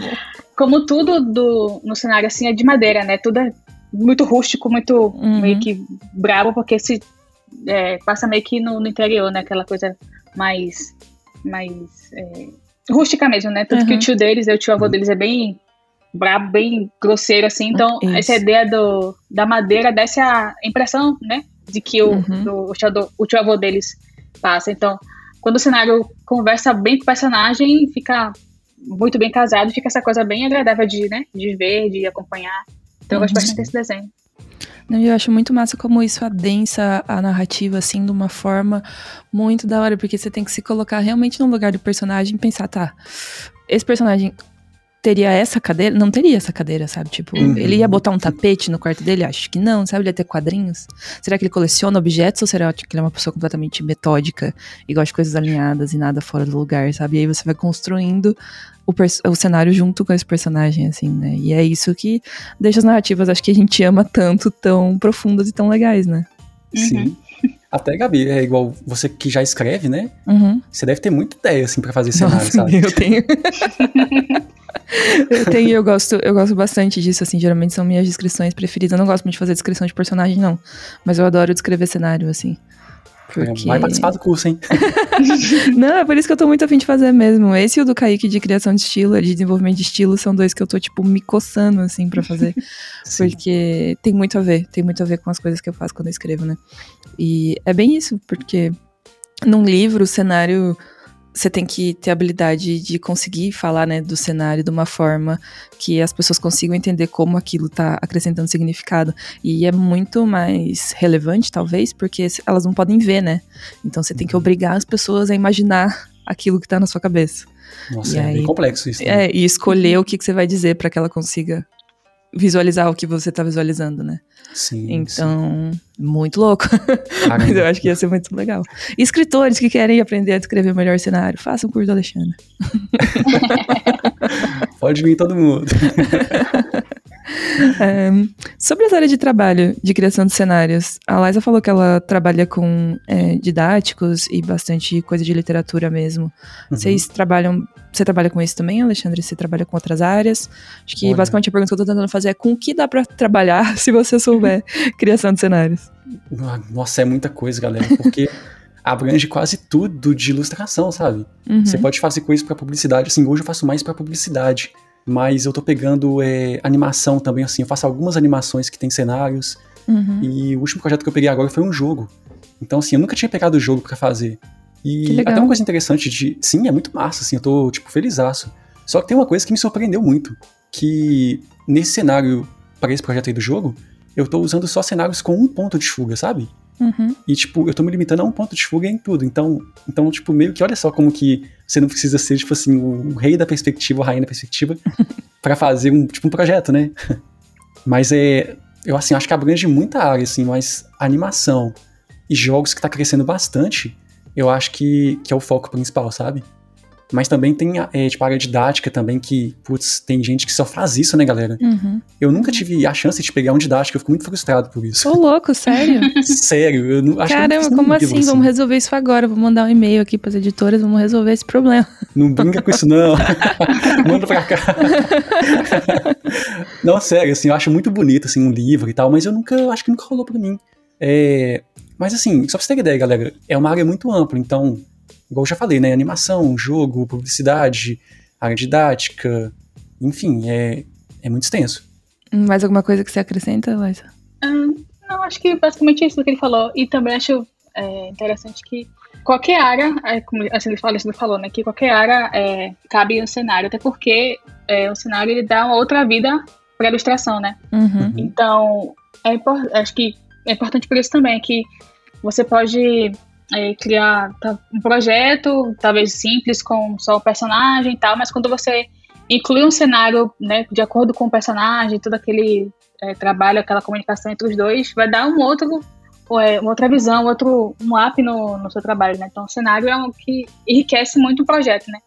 como tudo do, no cenário assim é de madeira, né? Tudo é muito rústico, muito uhum. meio que brabo, porque se é, passa meio que no, no, interior, né? Aquela coisa mais, mais é, rústica mesmo, né? Tanto uhum. que o tio deles, o tio avô deles é bem brabo, bem grosseiro, assim. Então, Isso. essa ideia do, da madeira dá essa impressão, né? De que o, uhum. do, o, tio, o tio avô deles passa. Então, quando o cenário conversa bem com o personagem, fica muito bem casado, fica essa coisa bem agradável de, né, de ver, de acompanhar. Então eu gosto bastante desse desenho. Eu acho muito massa como isso adensa a narrativa, assim, de uma forma muito da hora, porque você tem que se colocar realmente no lugar do personagem e pensar, tá, esse personagem teria essa cadeira? Não teria essa cadeira, sabe? Tipo, uhum. ele ia botar um tapete no quarto dele? Acho que não, sabe? Ele ia ter quadrinhos? Será que ele coleciona objetos ou será que ele é uma pessoa completamente metódica e gosta de coisas alinhadas e nada fora do lugar, sabe? E aí você vai construindo o, o cenário junto com esse personagem, assim, né? E é isso que deixa as narrativas, acho que a gente ama tanto, tão profundas e tão legais, né? Sim. Uhum. Até, Gabi, é igual você que já escreve, né? Uhum. Você deve ter muita ideia, assim, pra fazer cenário, Nossa, sabe? Eu tenho. eu tenho, eu gosto, eu gosto bastante disso, assim, geralmente são minhas descrições preferidas. Eu não gosto muito de fazer descrição de personagem, não. Mas eu adoro descrever cenário, assim. Porque... Vai participar do curso, hein? não, é por isso que eu tô muito afim de fazer mesmo. Esse e o do Kaique de criação de estilo, de desenvolvimento de estilo, são dois que eu tô, tipo, me coçando, assim, pra fazer. porque tem muito a ver, tem muito a ver com as coisas que eu faço quando eu escrevo, né? E é bem isso, porque num livro, o cenário você tem que ter a habilidade de conseguir falar né, do cenário de uma forma que as pessoas consigam entender como aquilo está acrescentando significado. E é muito mais relevante, talvez, porque elas não podem ver, né? Então você tem que uhum. obrigar as pessoas a imaginar aquilo que está na sua cabeça. Nossa, e é aí, bem complexo isso. Né? É, e escolher o que, que você vai dizer para que ela consiga visualizar o que você está visualizando, né? Sim. Então, sim. muito louco. Mas eu acho que ia ser muito legal. escritores que querem aprender a escrever melhor cenário, façam um curso do Alexandre. Pode vir todo mundo. É, sobre essa área de trabalho de criação de cenários, a Liza falou que ela trabalha com é, didáticos e bastante coisa de literatura mesmo. Uhum. Vocês trabalham. Você trabalha com isso também, Alexandre? Você trabalha com outras áreas? Acho que Olha. basicamente a pergunta que eu tô tentando fazer é com o que dá para trabalhar se você souber criação de cenários? Nossa, é muita coisa, galera, porque. abrange quase tudo de ilustração, sabe? Uhum. Você pode fazer coisas para publicidade. Assim, hoje eu faço mais para publicidade mas eu tô pegando é, animação também, assim, eu faço algumas animações que tem cenários, uhum. e o último projeto que eu peguei agora foi um jogo. Então, assim, eu nunca tinha pegado o jogo para fazer. E até uma coisa interessante de. Sim, é muito massa, assim, eu tô, tipo, felizaço. Só que tem uma coisa que me surpreendeu muito. Que nesse cenário, para esse projeto aí do jogo, eu tô usando só cenários com um ponto de fuga, sabe? Uhum. E, tipo, eu tô me limitando a um ponto de fuga em tudo. Então, então, tipo, meio que olha só como que você não precisa ser, tipo assim, o rei da perspectiva, o rainha da perspectiva, para fazer um, tipo, um projeto, né? Mas é. Eu, assim, acho que abrange muita área, assim, mas animação e jogos que tá crescendo bastante, eu acho que, que é o foco principal, sabe? Mas também tem, é, tipo, a área didática também, que, putz, tem gente que só faz isso, né, galera? Uhum. Eu nunca tive a chance de pegar um didático, eu fico muito frustrado por isso. Ô, louco, sério? sério, eu não acho Caramba, que como assim? assim? Vamos resolver isso agora. Vou mandar um e-mail aqui pras editoras, vamos resolver esse problema. Não brinca com isso, não. Manda pra cá. não, sério, assim, eu acho muito bonito, assim, um livro e tal, mas eu nunca, acho que nunca rolou pra mim. É, mas assim, só pra você ter ideia, galera, é uma área muito ampla, então igual eu já falei, né? Animação, jogo, publicidade, área didática, enfim, é, é muito extenso. Mais alguma coisa que você acrescenta, Laisa? Hum, não, acho que basicamente isso que ele falou. E também acho é, interessante que qualquer área, é, como assim, ele falou, ele falou, né? Que qualquer área é, cabe um cenário, até porque é, o cenário ele dá uma outra vida para a ilustração, né? Uhum. Então, é, acho que é importante por isso também que você pode é, criar um projeto, talvez simples, com só o personagem e tal, mas quando você inclui um cenário, né, de acordo com o personagem, todo aquele é, trabalho, aquela comunicação entre os dois, vai dar um outro, é, uma outra visão, outro, um up no, no seu trabalho, né? Então, o cenário é o que enriquece muito o projeto, né?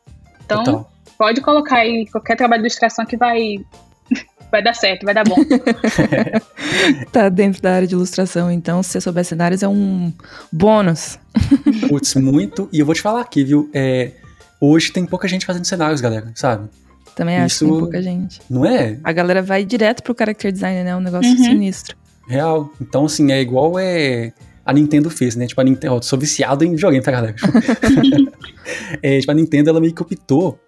Então, Total. pode colocar aí qualquer trabalho de ilustração que vai vai dar certo, vai dar bom. tá dentro da área de ilustração, então se você souber cenários é um bônus. Putz, muito. E eu vou te falar aqui, viu? É, hoje tem pouca gente fazendo cenários, galera, sabe? Também acho Isso, que tem pouca gente. Não é? A galera vai direto pro character design, né? É um negócio uhum. sinistro. Real. Então, assim, é igual é a Nintendo fez, né? Tipo, a Nintendo. Ó, sou viciado em videogame, tá, galera? é, tipo, a Nintendo, ela meio que optou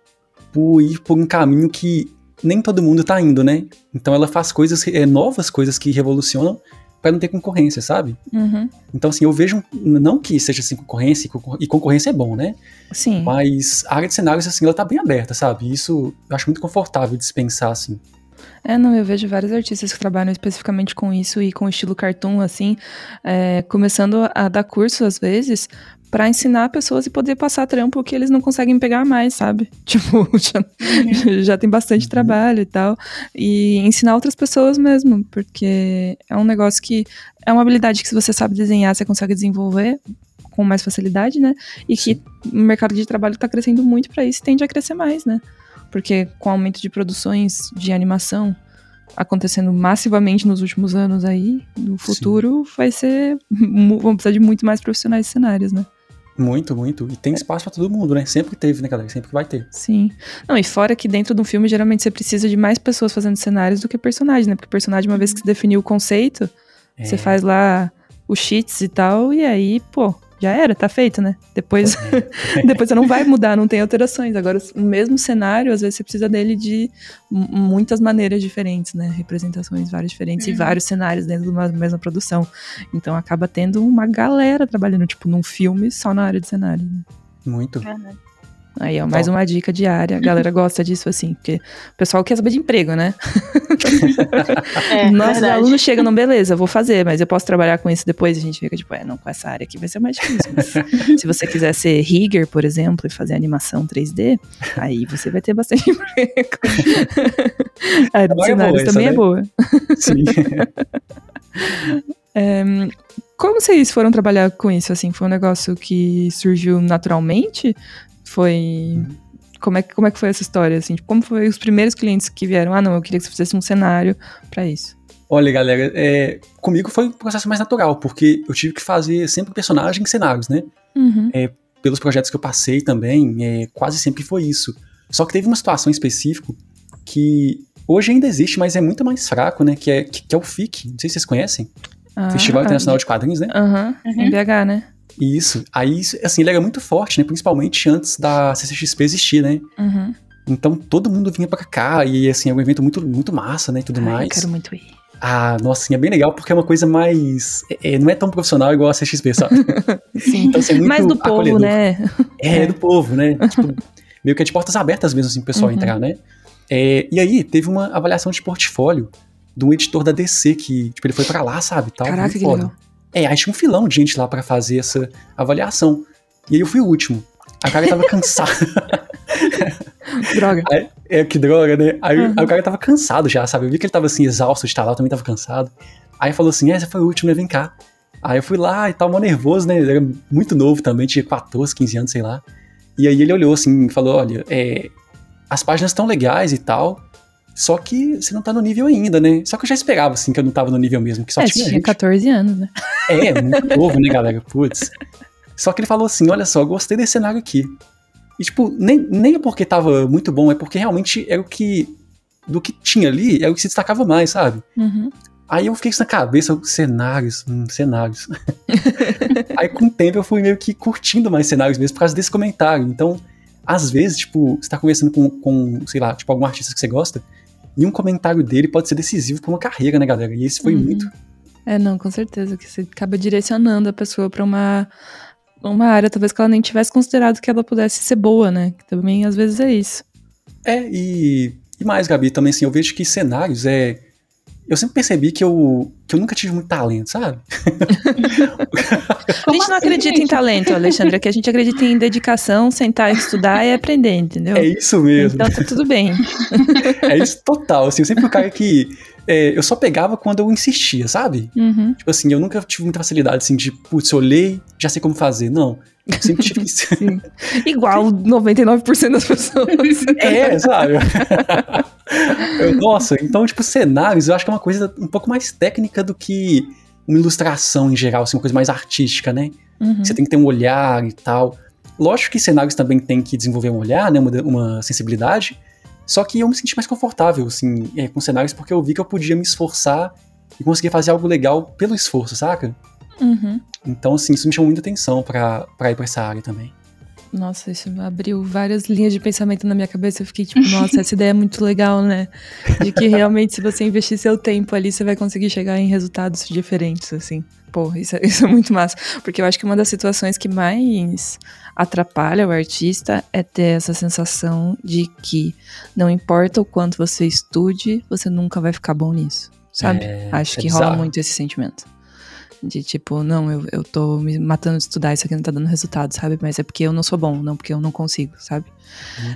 por ir por um caminho que nem todo mundo tá indo, né? Então ela faz coisas, é, novas coisas que revolucionam para não ter concorrência, sabe? Uhum. Então, assim, eu vejo, não que seja assim concorrência, e concorrência é bom, né? Sim. Mas a área de cenários, assim, ela tá bem aberta, sabe? Isso eu acho muito confortável dispensar, assim. É, não, eu vejo vários artistas que trabalham especificamente com isso e com estilo cartoon, assim, é, começando a dar curso às vezes para ensinar pessoas e poder passar trampo que eles não conseguem pegar mais, sabe? Tipo, já, uhum. já tem bastante uhum. trabalho e tal. E ensinar outras pessoas mesmo, porque é um negócio que é uma habilidade que se você sabe desenhar, você consegue desenvolver com mais facilidade, né? E Sim. que o mercado de trabalho está crescendo muito para isso e tende a crescer mais, né? Porque com o aumento de produções de animação acontecendo massivamente nos últimos anos aí, no futuro Sim. vai ser. Vamos precisar de muito mais profissionais de cenários, né? Muito, muito. E tem é. espaço para todo mundo, né? Sempre teve, né, galera? Sempre vai ter. Sim. Não, e fora que dentro de um filme, geralmente você precisa de mais pessoas fazendo cenários do que personagem, né? Porque personagem, uma vez que você definiu o conceito, é. você faz lá os cheats e tal, e aí, pô, já era, tá feito, né? Depois, depois você não vai mudar, não tem alterações. Agora, o mesmo cenário, às vezes você precisa dele de muitas maneiras diferentes, né? Representações várias diferentes uhum. e vários cenários dentro de uma mesma produção. Então acaba tendo uma galera trabalhando, tipo, num filme só na área de cenário. Né? Muito. É, né? Aí é mais uma dica diária. A galera gosta disso, assim, porque o pessoal quer saber de emprego, né? É, Nossos verdade. alunos chegam, não, beleza, vou fazer, mas eu posso trabalhar com isso depois. A gente fica tipo, é, não, com essa área aqui vai ser mais difícil. Mas se você quiser ser rigger, por exemplo, e fazer animação 3D, aí você vai ter bastante emprego. a área de cenários também né? é boa. Sim. é, como vocês foram trabalhar com isso? Assim, foi um negócio que surgiu naturalmente? Foi. Como é, que, como é que foi essa história, assim? Tipo, como foi os primeiros clientes que vieram? Ah, não, eu queria que você fizesse um cenário para isso. Olha, galera, é, comigo foi um processo mais natural, porque eu tive que fazer sempre personagem em cenários, né? Uhum. É, pelos projetos que eu passei também, é, quase sempre foi isso. Só que teve uma situação específica que hoje ainda existe, mas é muito mais fraco, né? Que é, que, que é o FIC. Não sei se vocês conhecem. Ah, Festival Internacional de Quadrinhos, né? Uhum. uhum. Em BH, né? Isso. Aí, assim, ele era muito forte, né? Principalmente antes da CCXP existir, né? Uhum. Então todo mundo vinha pra cá e, assim, é um evento muito, muito massa, né? E tudo Ai, mais. Eu quero muito ir. Ah, nossa, assim, é bem legal porque é uma coisa mais. É, é não é tão profissional igual a CXP, sabe? Sim. Então, assim, é muito Mais do acolhedor. povo, né? É, é, do povo, né? tipo, meio que é de portas abertas mesmo, assim, pro pessoal uhum. entrar, né? É, e aí, teve uma avaliação de portfólio de um editor da DC que, tipo, ele foi pra lá, sabe? Tal, Caraca, que legal. É, aí tinha um filão de gente lá para fazer essa avaliação. E aí eu fui o último. A cara tava cansado. droga. Aí, é, que droga, né? Aí, uhum. aí, o cara tava cansado já, sabe? Eu vi que ele tava assim, exausto de estar lá, eu também tava cansado. Aí falou assim: é, você foi o último, né? Vem cá. Aí eu fui lá e tal, mó nervoso, né? Ele era muito novo também, tinha 14, 15 anos, sei lá. E aí ele olhou assim e falou: olha, é, as páginas estão legais e tal, só que você não tá no nível ainda, né? Só que eu já esperava, assim, que eu não tava no nível mesmo, que só é, tinha. tinha 14 anos, né? É, muito novo, né, galera? Putz. Só que ele falou assim: olha só, eu gostei desse cenário aqui. E, tipo, nem, nem é porque tava muito bom, é porque realmente era o que. Do que tinha ali, era o que se destacava mais, sabe? Uhum. Aí eu fiquei isso na cabeça, cenários, hum, cenários. Aí com o tempo eu fui meio que curtindo mais cenários mesmo por causa desse comentário. Então, às vezes, tipo, você tá conversando com, com sei lá, tipo, algum artista que você gosta, e um comentário dele pode ser decisivo para uma carreira, né, galera? E esse foi uhum. muito. É, não, com certeza, que você acaba direcionando a pessoa para uma uma área, talvez que ela nem tivesse considerado que ela pudesse ser boa, né? Que também às vezes é isso. É, e, e mais, Gabi, também assim, eu vejo que cenários é eu sempre percebi que eu, que eu nunca tive muito talento, sabe? a gente não acredita em talento, Alexandre, é que a gente acredita em dedicação, sentar, estudar e aprender, entendeu? É isso mesmo. Então tá tudo bem. é isso total, assim, eu sempre o cara que é, eu só pegava quando eu insistia, sabe? Uhum. Tipo assim, eu nunca tive muita facilidade, assim, de, putz, eu olhei, já sei como fazer. Não. Eu sempre tive que Sim. Igual 99% das pessoas. É, sabe? eu, nossa, então, tipo, cenários, eu acho que é uma coisa um pouco mais técnica do que uma ilustração em geral, assim, uma coisa mais artística, né? Uhum. Você tem que ter um olhar e tal. Lógico que cenários também tem que desenvolver um olhar, né? Uma, uma sensibilidade. Só que eu me senti mais confortável, assim, é, com cenários, porque eu vi que eu podia me esforçar e conseguir fazer algo legal pelo esforço, saca? Uhum. Então, assim, isso me chamou muita atenção pra, pra ir pra essa área também. Nossa, isso abriu várias linhas de pensamento na minha cabeça. Eu fiquei tipo, nossa, essa ideia é muito legal, né? De que realmente, se você investir seu tempo ali, você vai conseguir chegar em resultados diferentes, assim. Pô, isso, é, isso é muito massa. Porque eu acho que uma das situações que mais atrapalha o artista é ter essa sensação de que não importa o quanto você estude, você nunca vai ficar bom nisso. Sabe? É, acho é que rola bizarro. muito esse sentimento. De tipo, não, eu, eu tô me matando de estudar, isso aqui não tá dando resultado, sabe? Mas é porque eu não sou bom, não porque eu não consigo, sabe?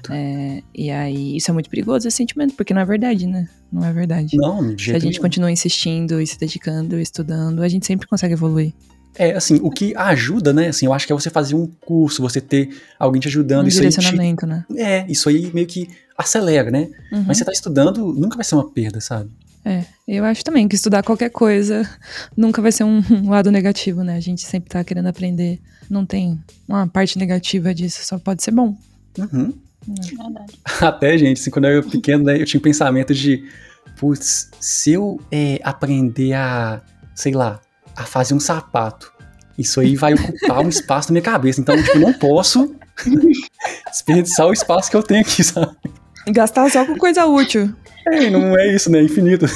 É, e aí, isso é muito perigoso, esse sentimento, porque não é verdade, né? Não é verdade. Não, de Se a gente nenhum. continua insistindo e se dedicando, estudando, a gente sempre consegue evoluir. É, assim, o que ajuda, né? Assim, eu acho que é você fazer um curso, você ter alguém te ajudando. Um isso aí te- direcionamento, né? é, isso aí meio que acelera, né? Uhum. Mas você tá estudando, nunca vai ser uma perda, sabe? É, eu acho também que estudar qualquer coisa nunca vai ser um, um lado negativo, né? A gente sempre tá querendo aprender. Não tem uma parte negativa disso, só pode ser bom. Uhum. Verdade. Até, gente, assim, quando eu era pequeno, né, eu tinha um pensamento de, putz, se eu é, aprender a, sei lá, a fazer um sapato, isso aí vai ocupar um espaço na minha cabeça. Então, tipo, eu não posso desperdiçar o espaço que eu tenho aqui, sabe? E gastar só com coisa útil. É, não é isso, né? É infinito.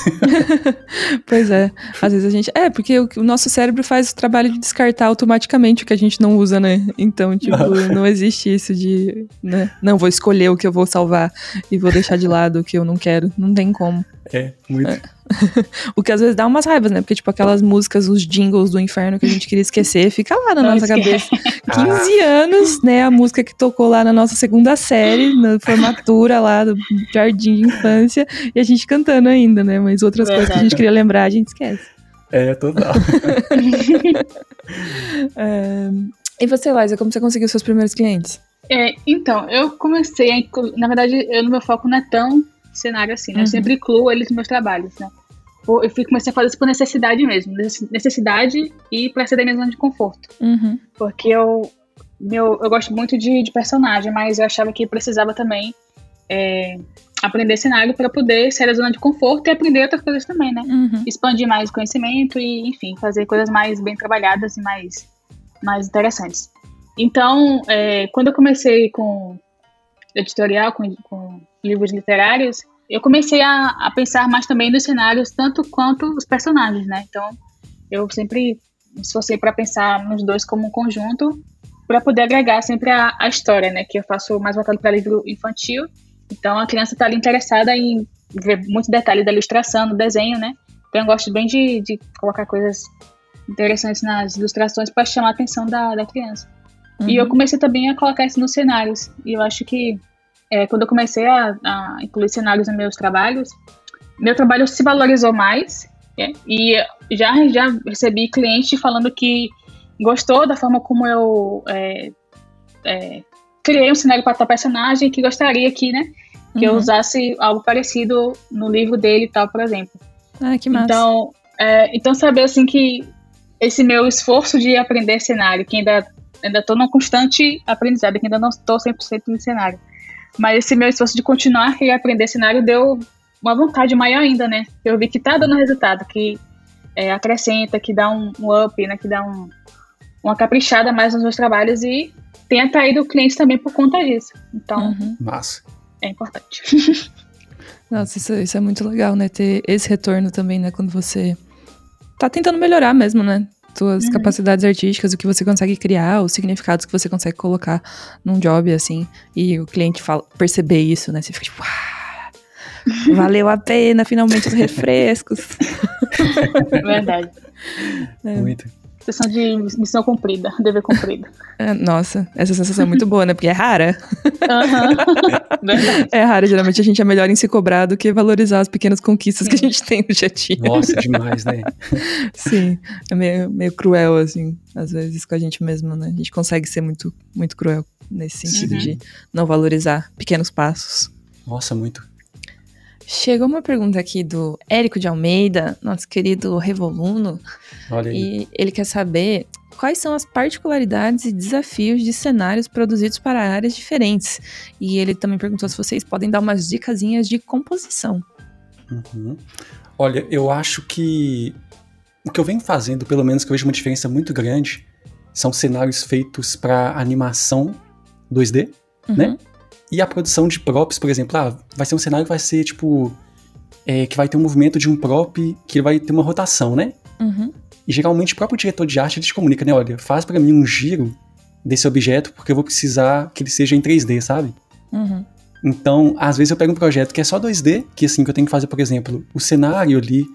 Pois é. Às vezes a gente. É, porque o, o nosso cérebro faz o trabalho de descartar automaticamente o que a gente não usa, né? Então, tipo, não existe isso de. Né? Não, vou escolher o que eu vou salvar e vou deixar de lado o que eu não quero. Não tem como. É, muito. O que às vezes dá umas raivas, né? Porque, tipo, aquelas músicas, os jingles do inferno que a gente queria esquecer, fica lá na Não nossa esquece. cabeça. 15 anos, né? A música que tocou lá na nossa segunda série, na formatura lá do jardim de infância, e a gente cantando ainda, né? Mas outras coisas que a gente queria lembrar, a gente esquece. É, total. É, E você, Liza, como você conseguiu seus primeiros clientes? É, então, eu comecei a. Na verdade, eu, no meu foco não é tão cenário assim, né? Uhum. Eu sempre incluo eles nos meus trabalhos, né? Eu fui, comecei a fazer isso por necessidade mesmo. necess- Necessidade e pra sair da minha zona de conforto. Uhum. Porque eu, meu, eu gosto muito de, de personagem, mas eu achava que precisava também é, aprender cenário para poder sair da zona de conforto e aprender outras coisas também, né? Uhum. Expandir mais o conhecimento e, enfim, fazer coisas mais bem trabalhadas e mais, mais interessantes. Então, é, quando eu comecei com editorial, com, com livros literários, eu comecei a, a pensar mais também nos cenários, tanto quanto os personagens, né? Então, eu sempre esforcei para pensar nos dois como um conjunto, para poder agregar sempre a, a história, né? Que eu faço mais voltado para livro infantil. Então, a criança está ali interessada em ver muitos detalhes da ilustração, do desenho, né? Então, eu gosto bem de, de colocar coisas interessantes nas ilustrações para chamar a atenção da, da criança. E eu comecei também a colocar isso nos cenários. E eu acho que é, quando eu comecei a, a incluir cenários nos meus trabalhos, meu trabalho se valorizou mais. é, e já, já recebi cliente falando que gostou da forma como eu é, é, criei um cenário para tal personagem que gostaria que, né, que eu Uhum. usasse algo parecido no livro dele e tal, por exemplo. Ah, que massa. Então, é, então saber assim que esse meu esforço de aprender cenário, que ainda ainda estou num constante aprendizado, que ainda não estou 100% no cenário. Mas esse meu esforço de continuar a querer aprender cenário deu uma vontade maior ainda, né? Eu vi que tá dando resultado, que é, acrescenta, que dá um, um up, né? Que dá um, uma caprichada mais nos meus trabalhos e tem atraído clientes também por conta disso. Então, Uhum. Massa. é importante. Nossa, isso, isso é muito legal, né? Ter esse retorno também, né? Quando você tá tentando melhorar mesmo, né? Suas Uhum. capacidades artísticas, o que você consegue criar, os significados que você consegue colocar num job, assim. E o cliente fala, perceber isso, né? Você fica tipo, "Ah, valeu a pena, finalmente os refrescos. Verdade. É. Muito. Sessão de missão cumprida, dever cumprido. É, nossa, essa sensação é muito boa, né? Porque é rara. Aham. Verdade. É rara, geralmente a gente é melhor em se cobrar do que valorizar as pequenas conquistas que a gente tem no dia a dia. Nossa, demais, né? Sim, é meio, meio cruel, assim, às vezes com a gente mesmo, né? A gente consegue ser muito, muito cruel nesse sentido Uhum. de não valorizar pequenos passos. Nossa, muito. Chegou uma pergunta aqui do Érico de Almeida, nosso querido Revoluno, Olha aí. e ele quer saber quais são as particularidades e desafios de cenários produzidos para áreas diferentes. E ele também perguntou se vocês podem dar umas dicasinhas de composição. Uhum. Olha, eu acho que o que eu venho fazendo, pelo menos que eu vejo uma diferença muito grande, são cenários feitos para animação 2D, uhum. né? E a produção de props, por exemplo, ah, vai ser um cenário que vai ser tipo. É, que vai ter um movimento de um prop que vai ter uma rotação, né? Uhum. E geralmente o próprio diretor de arte ele te comunica, né? Olha, faz para mim um giro desse objeto porque eu vou precisar que ele seja em 3D, sabe? Uhum. Então, às vezes eu pego um projeto que é só 2D, que assim, que eu tenho que fazer, por exemplo, o cenário ali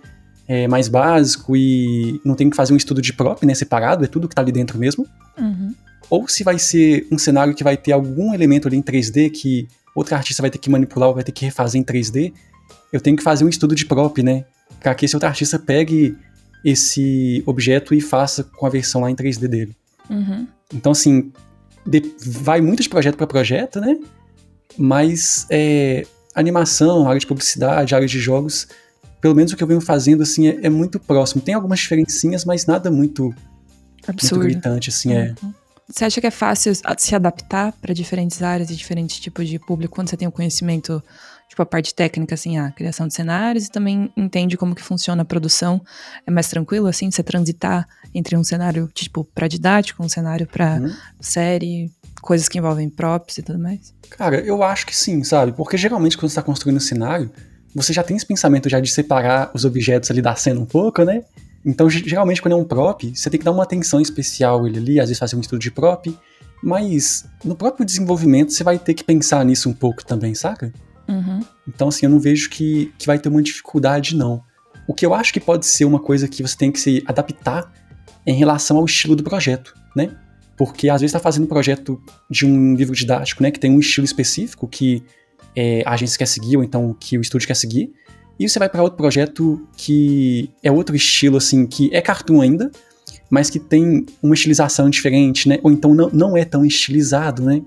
é mais básico e não tenho que fazer um estudo de prop, né, separado, é tudo que tá ali dentro mesmo. Uhum. Ou se vai ser um cenário que vai ter algum elemento ali em 3D que outro artista vai ter que manipular ou vai ter que refazer em 3D, eu tenho que fazer um estudo de prop, né, para que esse outro artista pegue esse objeto e faça com a versão lá em 3D dele. Uhum. Então, assim, de, vai muito de projeto para projeto, né? Mas é, animação, área de publicidade, área de jogos, pelo menos o que eu venho fazendo, assim, é, é muito próximo. Tem algumas diferencinhas, mas nada muito, Absurdo. muito gritante, assim, é. uhum. é. Você acha que é fácil se adaptar para diferentes áreas e diferentes tipos de público quando você tem o um conhecimento, tipo a parte técnica, assim, a criação de cenários e também entende como que funciona a produção? É mais tranquilo, assim, você transitar entre um cenário, tipo, para didático, um cenário para uhum. série, coisas que envolvem props e tudo mais? Cara, eu acho que sim, sabe? Porque geralmente quando você está construindo um cenário, você já tem esse pensamento já de separar os objetos ali da cena um pouco, né? Então, geralmente, quando é um prop, você tem que dar uma atenção especial ele ali, às vezes fazer um estudo de prop, mas no próprio desenvolvimento você vai ter que pensar nisso um pouco também, saca? Uhum. Então, assim, eu não vejo que, que vai ter uma dificuldade, não. O que eu acho que pode ser uma coisa que você tem que se adaptar em relação ao estilo do projeto, né? Porque às vezes está fazendo um projeto de um livro didático, né, que tem um estilo específico que é, a agência quer seguir, ou então que o estúdio quer seguir, e você vai para outro projeto que é outro estilo, assim, que é cartoon ainda, mas que tem uma estilização diferente, né? Ou então não, não é tão estilizado, né?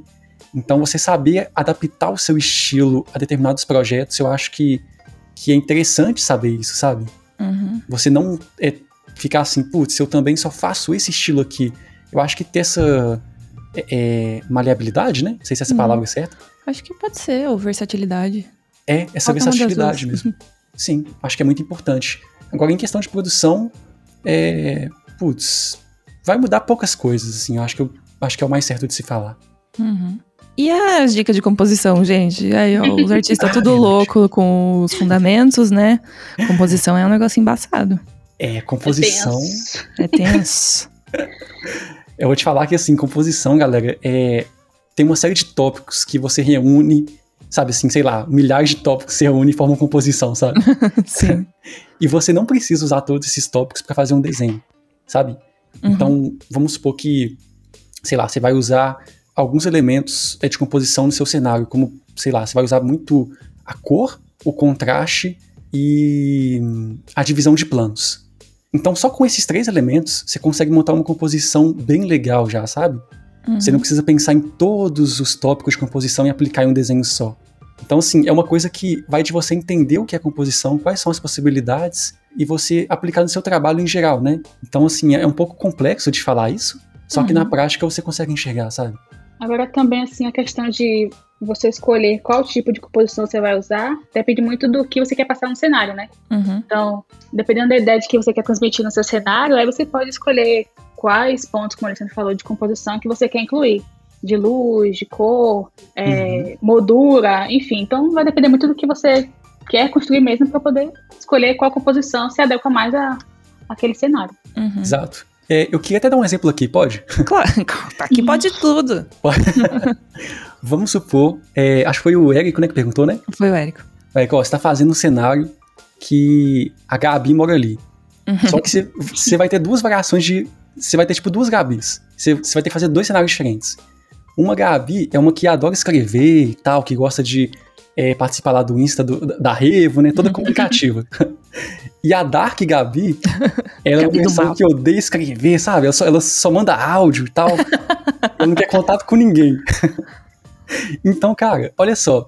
Então você saber adaptar o seu estilo a determinados projetos, eu acho que, que é interessante saber isso, sabe? Uhum. Você não é, ficar assim, putz, eu também só faço esse estilo aqui. Eu acho que ter essa é, é, maleabilidade, né? Não sei se essa uhum. palavra é certa. Acho que pode ser, ou versatilidade. É, essa Qualquer versatilidade mesmo. Sim, acho que é muito importante. Agora, em questão de produção, é. Putz, vai mudar poucas coisas, assim. Eu acho que, eu, acho que é o mais certo de se falar. Uhum. E as dicas de composição, gente? Aí, ó, os artistas ah, tudo louco com os fundamentos, né? Composição é um negócio embaçado. É, composição. É tenso. É tenso. eu vou te falar que, assim, composição, galera, é, tem uma série de tópicos que você reúne sabe assim, sei lá, milhares de tópicos se reúnem e formam composição, sabe? Sim. e você não precisa usar todos esses tópicos para fazer um desenho, sabe? Uhum. Então, vamos supor que, sei lá, você vai usar alguns elementos de composição no seu cenário, como, sei lá, você vai usar muito a cor, o contraste e a divisão de planos. Então, só com esses três elementos, você consegue montar uma composição bem legal já, sabe? Uhum. Você não precisa pensar em todos os tópicos de composição e aplicar em um desenho só. Então, assim, é uma coisa que vai de você entender o que é composição, quais são as possibilidades e você aplicar no seu trabalho em geral, né? Então, assim, é um pouco complexo de falar isso, só uhum. que na uhum. prática você consegue enxergar, sabe? Agora também, assim, a questão de você escolher qual tipo de composição você vai usar depende muito do que você quer passar no cenário, né? Uhum. Então, dependendo da ideia de que você quer transmitir no seu cenário, aí você pode escolher quais pontos, como o Alexandre falou, de composição que você quer incluir. De luz, de cor, é, uhum. moldura, enfim. Então vai depender muito do que você quer construir mesmo para poder escolher qual composição se adequa mais a, aquele cenário. Uhum. Exato. É, eu queria até dar um exemplo aqui, pode? Claro, aqui pode tudo. Vamos supor, é, acho que foi o Érico né, que perguntou, né? Foi o Érico. Érico, ó, você tá fazendo um cenário que a Gabi mora ali. Uhum. Só que você vai ter duas variações de você vai ter, tipo, duas Gabis. Você vai ter que fazer dois cenários diferentes. Uma Gabi é uma que adora escrever e tal, que gosta de é, participar lá do Insta do, da Revo, né? Toda comunicativa. e a Dark Gabi, ela é uma pessoa que odeia escrever, sabe? Ela só, ela só manda áudio e tal. ela não quer contato com ninguém. então, cara, olha só.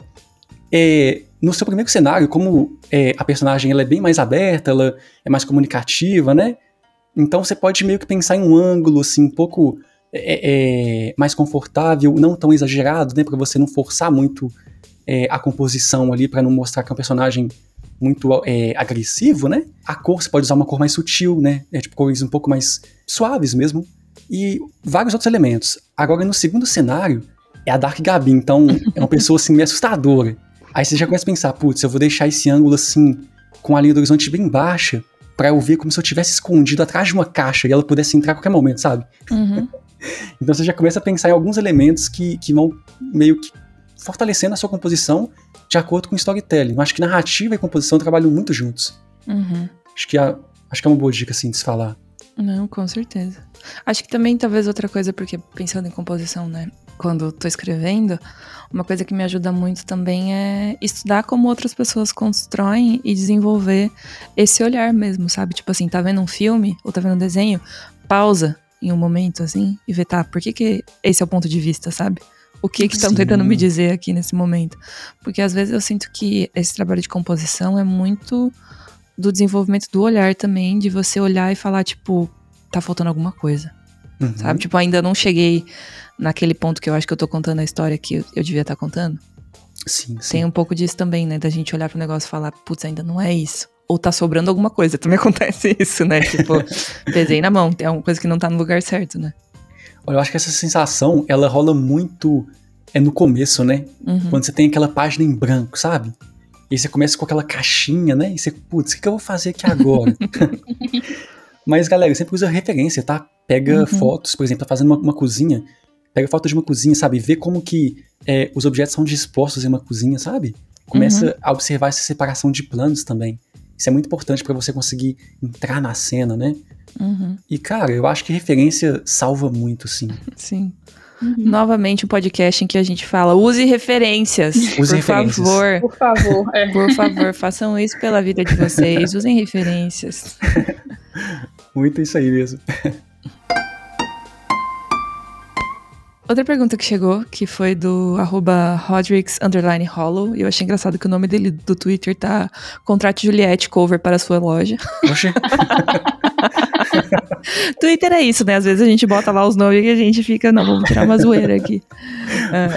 É, no seu primeiro cenário, como é, a personagem ela é bem mais aberta, ela é mais comunicativa, né? Então você pode meio que pensar em um ângulo assim, um pouco é, é, mais confortável, não tão exagerado, né? Para você não forçar muito é, a composição ali, para não mostrar que é um personagem muito é, agressivo, né? A cor, você pode usar uma cor mais sutil, né? É, tipo cores um pouco mais suaves mesmo. E vários outros elementos. Agora, no segundo cenário, é a Dark Gabi, então é uma pessoa assim meio assustadora. Aí você já começa a pensar, putz, eu vou deixar esse ângulo assim, com a linha do horizonte bem baixa, para eu ver como se eu tivesse escondido atrás de uma caixa e ela pudesse entrar a qualquer momento, sabe? Uhum. então você já começa a pensar em alguns elementos que, que vão meio que fortalecendo a sua composição de acordo com o storytelling. Eu acho que narrativa e composição trabalham muito juntos. Uhum. Acho que, é, acho que é uma boa dica, assim, de se falar. Não, com certeza. Acho que também, talvez, outra coisa, porque pensando em composição, né? Quando tô escrevendo, uma coisa que me ajuda muito também é estudar como outras pessoas constroem e desenvolver esse olhar mesmo, sabe? Tipo assim, tá vendo um filme ou tá vendo um desenho, pausa em um momento, assim, e vê, tá, por que, que esse é o ponto de vista, sabe? O que que estão tentando me dizer aqui nesse momento? Porque às vezes eu sinto que esse trabalho de composição é muito do desenvolvimento do olhar também, de você olhar e falar, tipo, tá faltando alguma coisa. Uhum. Sabe? Tipo, ainda não cheguei naquele ponto que eu acho que eu tô contando a história que eu, eu devia estar tá contando. Sim, sim. Tem um pouco disso também, né? Da gente olhar pro negócio e falar, putz, ainda não é isso. Ou tá sobrando alguma coisa. Também acontece isso, né? Tipo, pesei na mão, tem alguma coisa que não tá no lugar certo, né? Olha, eu acho que essa sensação, ela rola muito é no começo, né? Uhum. Quando você tem aquela página em branco, sabe? E aí você começa com aquela caixinha, né? E você, putz, o que, que eu vou fazer aqui agora? Mas, galera, sempre usa referência, tá? Pega Uhum. fotos, por exemplo, tá fazendo uma, uma cozinha, pega foto de uma cozinha, sabe? Vê como que é, os objetos são dispostos em uma cozinha, sabe? Começa Uhum. a observar essa separação de planos também. Isso é muito importante pra você conseguir entrar na cena, né? Uhum. E, cara, eu acho que referência salva muito, sim. Sim. Uhum. Novamente um podcast em que a gente fala, use referências. Use por referências. favor. Por favor. É. Por favor, façam isso pela vida de vocês. Usem referências. Muito isso aí mesmo. Outra pergunta que chegou, que foi do arroba Rodrix Hollow, e eu achei engraçado que o nome dele do Twitter tá Contrate Juliette Cover para sua loja. Oxe, Twitter é isso, né? Às vezes a gente bota lá os nomes e a gente fica, não, vamos tirar uma zoeira aqui. Ah,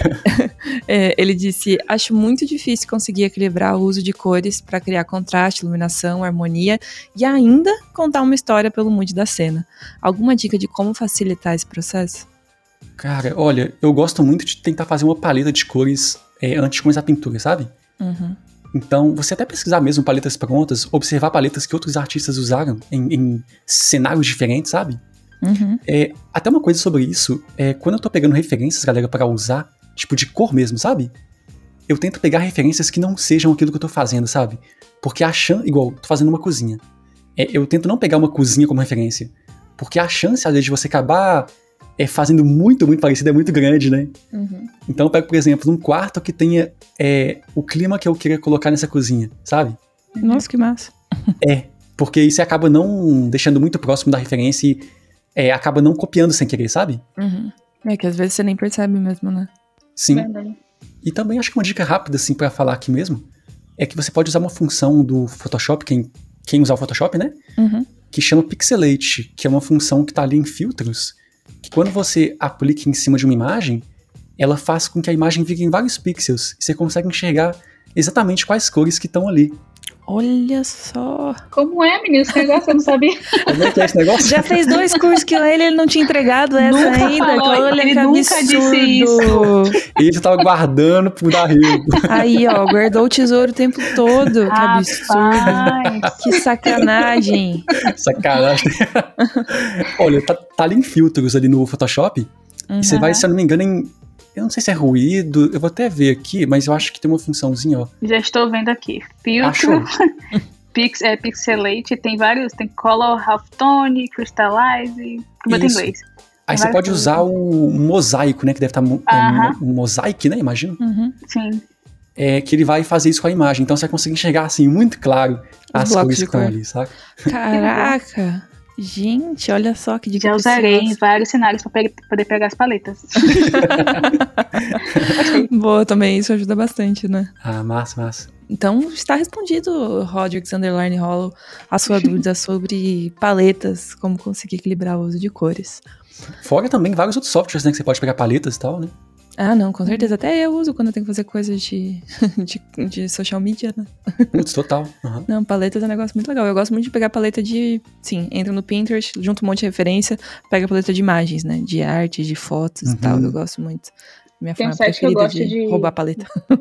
é, ele disse: Acho muito difícil conseguir equilibrar o uso de cores para criar contraste, iluminação, harmonia e ainda contar uma história pelo mood da cena. Alguma dica de como facilitar esse processo? Cara, olha, eu gosto muito de tentar fazer uma paleta de cores é, antes de começar a pintura, sabe? Uhum. Então, você até pesquisar mesmo paletas prontas, observar paletas que outros artistas usaram em, em cenários diferentes, sabe? Uhum. É, até uma coisa sobre isso, é, quando eu tô pegando referências, galera, pra usar, tipo de cor mesmo, sabe? Eu tento pegar referências que não sejam aquilo que eu tô fazendo, sabe? Porque a chance, igual, tô fazendo uma cozinha. É, eu tento não pegar uma cozinha como referência. Porque a chance, às vezes, de você acabar é, fazendo muito, muito parecido é muito grande, né? Uhum. Então eu pego, por exemplo, um quarto que tenha é, o clima que eu queria colocar nessa cozinha, sabe? Nossa, que massa. É, porque isso acaba não deixando muito próximo da referência e é, acaba não copiando sem querer, sabe? Uhum. É que às vezes você nem percebe mesmo, né? Sim. Verdade. E também acho que uma dica rápida, assim, pra falar aqui mesmo, é que você pode usar uma função do Photoshop, quem, quem usar o Photoshop, né? Uhum. Que chama Pixelate, que é uma função que tá ali em filtros, quando você aplica em cima de uma imagem, ela faz com que a imagem fique em vários pixels, e você consegue enxergar exatamente quais cores que estão ali. Olha só. Como é, menino? Esse negócio eu não sabia. Como é que é esse negócio? Já fez dois cursos que ele, ele não tinha entregado essa Nunca ainda. falou, Olha ele que nunca absurdo. disse isso. Ele já tava guardando pro dar rio. Aí, ó, guardou o tesouro o tempo todo. Que absurdo. Que sacanagem. Sacanagem. Olha, tá, tá ali em filtros ali no Photoshop. Uhum. E você vai, se eu não me engano, em. Eu não sei se é ruído, eu vou até ver aqui, mas eu acho que tem uma funçãozinha, ó. Já estou vendo aqui. Filtro, Achou? pix, é, Pixelate, tem vários, tem Color, Halftone, Crystallize, como em Isso. inglês. Aí você pode usar o mosaico, né? Que deve estar. Tá, mo- é, um mosaico, né? Imagino. Uhum. Sim. É que ele vai fazer isso com a imagem. Então você vai conseguir enxergar, assim, muito claro as de que estão ali, sabe? Caraca. Gente, olha só que dica Já usarei em vários cenários para poder pegar as paletas. Boa também, isso ajuda bastante, né? Ah, massa, massa. Então está respondido, Rodrix Underline Hollow, a sua dúvida sobre paletas, como conseguir equilibrar o uso de cores. Fora também vários outros softwares, né? Que você pode pegar paletas e tal, né? Ah, não, com certeza. Até eu uso quando eu tenho que fazer coisas de, de, de social media, né? Putz, total. Uhum. Não, paletas é um negócio muito legal. Eu gosto muito de pegar paleta de. Sim, entra no Pinterest, junto um monte de referência, pega paleta de imagens, né? De arte, de fotos uhum. e tal. Eu gosto muito. Minha Tem forma um que eu gosto de, de... roubar paleta.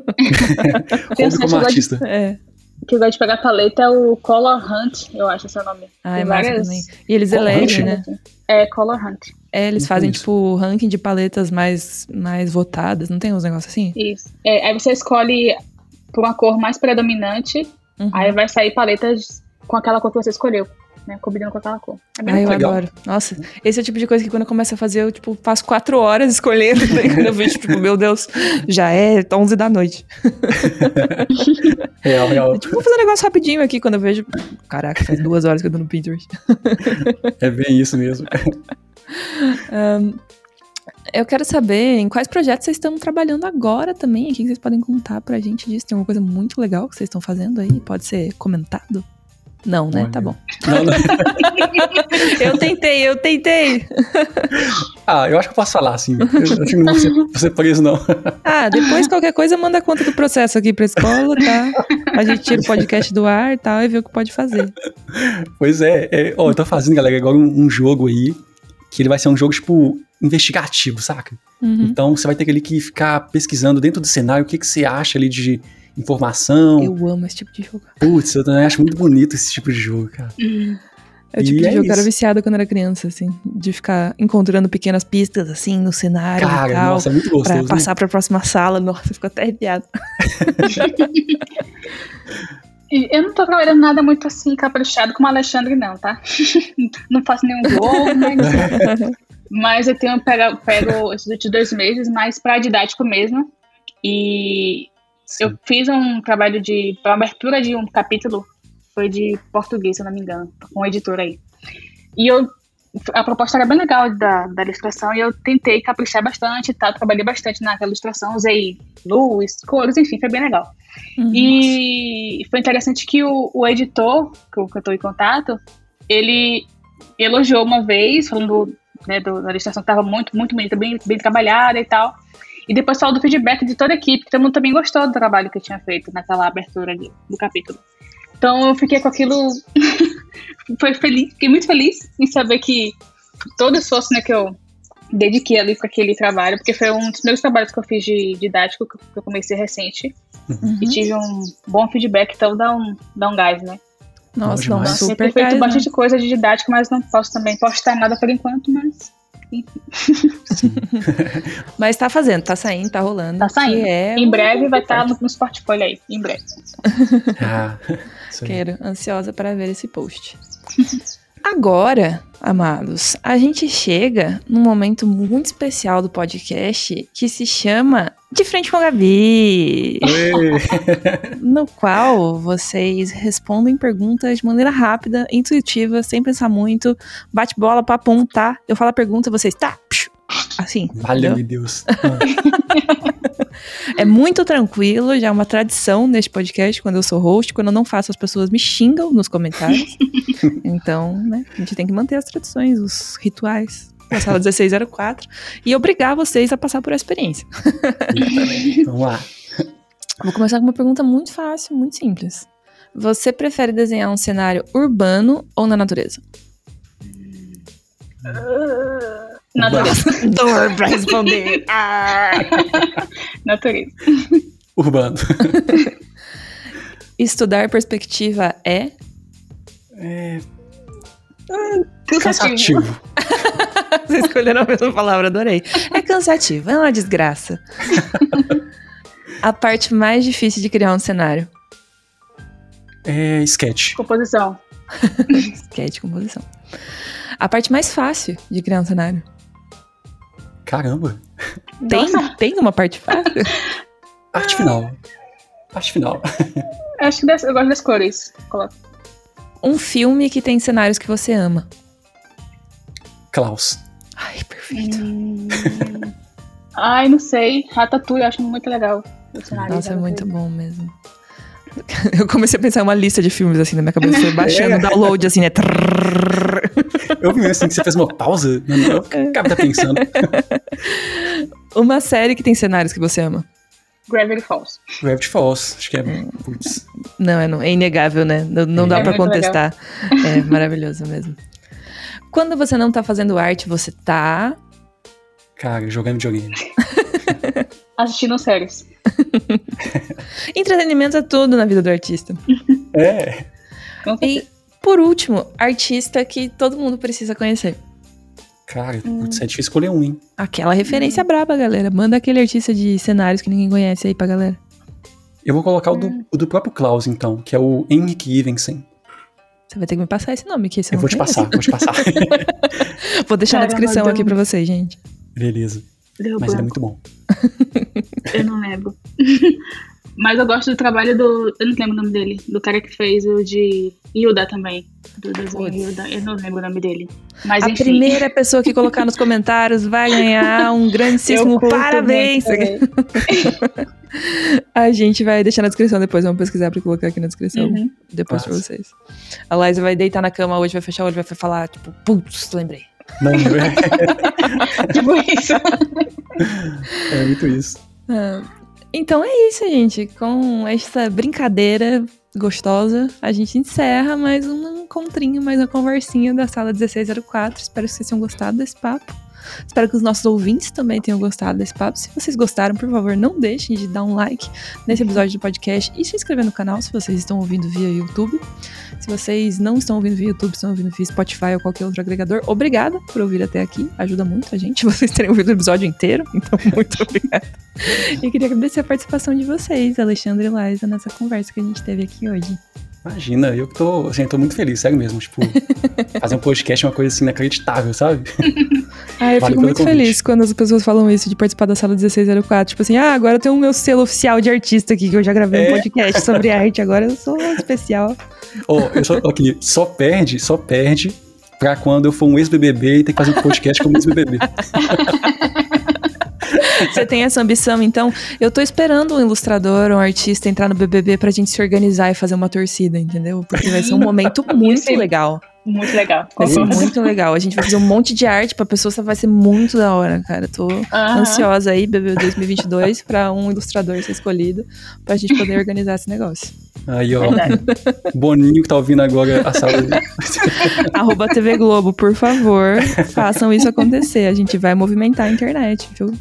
Tem um como artista. De... É que eu gosto de pegar paleta é o Color Hunt, eu acho esse é o nome. Ah, é várias... também. E eles elegem, né? É, Color Hunt. É, eles fazem, tipo, ranking de paletas mais, mais votadas, não tem uns negócios assim? Isso. É, aí você escolhe por uma cor mais predominante, uhum. aí vai sair paletas com aquela cor que você escolheu. Né, combinando com aquela cor. É Ai, eu legal. adoro. Nossa, esse é o tipo de coisa que quando eu começo a fazer, eu, tipo, faço quatro horas escolhendo. Daí né? quando eu vejo, tipo, meu Deus, já é 11 da noite. É, é real, real. Tipo, vou fazer um negócio rapidinho aqui quando eu vejo. Caraca, faz duas horas que eu tô no Pinterest. é bem isso mesmo. Um, eu quero saber em quais projetos vocês estão trabalhando agora também. O que vocês podem contar pra gente disso? Tem alguma coisa muito legal que vocês estão fazendo aí? Pode ser comentado? Não, né? Tá Olha. Tá bom. Não, não. Né? eu tentei, eu tentei. Ah, eu acho que eu posso falar, assim. Eu acho que não vou ser, preso, não. Ah, depois qualquer coisa manda conta do processo aqui pra escola, tá? A gente tira o podcast do ar e tal e vê o que pode fazer. Pois é. é ó, eu tô fazendo, galera, agora um, um jogo aí que ele vai ser um jogo, tipo, investigativo, saca? Uhum. Então você vai ter ali que ficar pesquisando dentro do cenário o que, que você acha ali de informação. Eu amo esse tipo de jogo. Putz, eu também acho muito bonito esse tipo de jogo, cara. É o tipo e de é jogo que eu era viciada quando era criança, assim. De ficar encontrando pequenas pistas, assim, no cenário Cara, e tal. nossa, é muito gostoso. Pra né? passar pra próxima sala. Nossa, ficou até arrepiado. Eu não tô trabalhando nada muito assim, caprichado como o Alexandre, não, tá? não faço nenhum gol, mas, mas eu tenho pego, pego esses últimos dois meses mais para didático mesmo. E Sim. eu fiz um trabalho de pra abertura de um capítulo, foi de português, se eu não me engano, com um editor aí. E eu a proposta era bem legal da, da ilustração e eu tentei caprichar bastante, tá? trabalhei bastante naquela ilustração, usei luz, cores, enfim, foi bem legal. Nossa. E foi interessante que o, o editor, com que eu estou em contato, ele elogiou uma vez, falando né, do, da ilustração que estava muito, muito bonita, bem, bem trabalhada e tal. E depois falou do feedback de toda a equipe, que todo mundo também gostou do trabalho que eu tinha feito naquela abertura do capítulo. Então eu fiquei com aquilo foi feliz, fiquei muito feliz em saber que todo o esforço né, que eu dediquei ali para aquele trabalho, porque foi um dos meus trabalhos que eu fiz de didático, que eu comecei recente, uhum. e tive um bom feedback, então dá um, dá um gás, né? Nossa, não, super Eu feito né? bastante coisa de didático, mas não posso também postar nada por enquanto, mas Mas tá fazendo, tá saindo, tá rolando. Tá saindo. É em breve vai estar tá no, no portfólio aí, em breve. Ah, Quero, ansiosa para ver esse post. Agora, amados, a gente chega num momento muito especial do podcast que se chama De Frente com a Gabi. no qual vocês respondem perguntas de maneira rápida, intuitiva, sem pensar muito, bate bola, papum, tá? Eu falo a pergunta, vocês tá, assim. Valeu, meu Deus. Ah. É muito tranquilo, já é uma tradição neste podcast, quando eu sou host, quando eu não faço, as pessoas me xingam nos comentários. então, né, a gente tem que manter as tradições, os rituais. Na sala 1604. E obrigar vocês a passar por essa experiência. Vamos lá. Vou começar com uma pergunta muito fácil, muito simples. Você prefere desenhar um cenário urbano ou na natureza? Uh... Natureza. Dor pra responder. Ah. Natureza. Urbano. Estudar perspectiva é? É. Cansativo. cansativo. Vocês escolheram a mesma palavra, adorei. É cansativo, é uma desgraça. a parte mais difícil de criar um cenário? É sketch. Composição. sketch, composição. A parte mais fácil de criar um cenário? Caramba! Tem, tem uma parte fácil? parte ah. final. Parte final. Acho que eu gosto das cores. Um filme que tem cenários que você ama. Klaus. Ai, perfeito. Hum... Ai, não sei. Ratatouille, eu acho muito legal. Nossa, é muito bom mesmo. Eu comecei a pensar em uma lista de filmes assim na minha cabeça, baixando o download assim, né? Eu vi assim que você fez uma pausa. Não, não, eu é. tá pensando. Uma série que tem cenários que você ama. Gravity Falls. Gravity Falls, acho que é. Putz. Não, é, é inegável, né? Não, não é. dá é para contestar. Legal. É maravilhoso mesmo. Quando você não tá fazendo arte, você tá. Cara, jogando videogame. Assistindo séries. Entretenimento é tudo na vida do artista. É. E por último, artista que todo mundo precisa conhecer. Cara, hum. putz, é difícil escolher um, hein? Aquela referência hum. braba, galera. Manda aquele artista de cenários que ninguém conhece aí pra galera. Eu vou colocar hum. o, do, hum. o do próprio Klaus, então, que é o Henrik Ivensen. Você vai ter que me passar esse nome aqui. Eu vou te passar, vou te passar. vou deixar Caramba, na descrição aqui pra vocês, gente. Beleza. Deu Mas branco. ele é muito bom. eu não lembro. Mas eu gosto do trabalho do. Eu não lembro o nome dele. Do cara que fez o de Hilda também. Do desenho Hilda. Eu não lembro o nome dele. Mas, a enfim. primeira pessoa que colocar nos comentários vai ganhar um grandíssimo parabéns. a gente vai deixar na descrição depois. Vamos pesquisar pra colocar aqui na descrição. Uhum. Depois Nossa. pra vocês. A Liza vai deitar na cama hoje, vai fechar o olho, vai falar, tipo, putz, lembrei. É. tipo isso. É muito isso. Ah, então é isso, gente. Com essa brincadeira gostosa, a gente encerra mais um encontrinho, mais uma conversinha da sala 1604. Espero que vocês tenham gostado desse papo. Espero que os nossos ouvintes também tenham gostado desse papo. Se vocês gostaram, por favor, não deixem de dar um like nesse episódio do podcast e se inscrever no canal se vocês estão ouvindo via YouTube. Se vocês não estão ouvindo via YouTube, estão ouvindo via Spotify ou qualquer outro agregador, obrigada por ouvir até aqui. Ajuda muito a gente vocês terem ouvido o episódio inteiro. Então, muito obrigada. e queria agradecer a participação de vocês, Alexandre e Liza, nessa conversa que a gente teve aqui hoje. Imagina, eu que tô, assim, tô muito feliz, sério mesmo. Tipo, fazer um podcast é uma coisa assim inacreditável, sabe? Ah, eu vale fico muito convite. feliz quando as pessoas falam isso, de participar da sala 1604. Tipo assim, ah, agora eu tenho o meu selo oficial de artista aqui, que eu já gravei é. um podcast sobre arte, agora eu sou especial. Oh, eu só, aqui, só perde, só perde pra quando eu for um ex-BBB e ter que fazer um podcast como ex-BBB. Você tem essa ambição, então eu tô esperando um ilustrador, um artista entrar no BBB pra gente se organizar e fazer uma torcida, entendeu? Porque vai ser um momento muito legal. Muito legal. Vai ser muito legal. A gente vai fazer um monte de arte pra pessoa, vai ser muito da hora, cara. Tô ansiosa aí, BBB 2022, pra um ilustrador ser escolhido, pra gente poder organizar esse negócio. Aí, ó. Verdade. Boninho que tá ouvindo agora a sala. Arroba TV Globo, por favor, façam isso acontecer. A gente vai movimentar a internet, viu?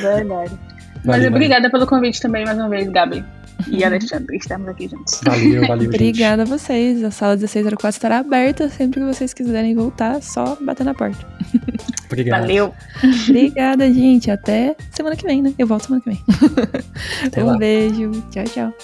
Verdade. Mas obrigada pelo convite também, mais uma vez, Gabi e Alexandre. Estamos aqui juntos. Valeu, valeu. Obrigada a vocês. A sala 1604 estará aberta sempre que vocês quiserem voltar, só bater na porta. Obrigado. Valeu. Obrigada, gente. Até semana que vem, né? Eu volto semana que vem. Até um lá. beijo. Tchau, tchau.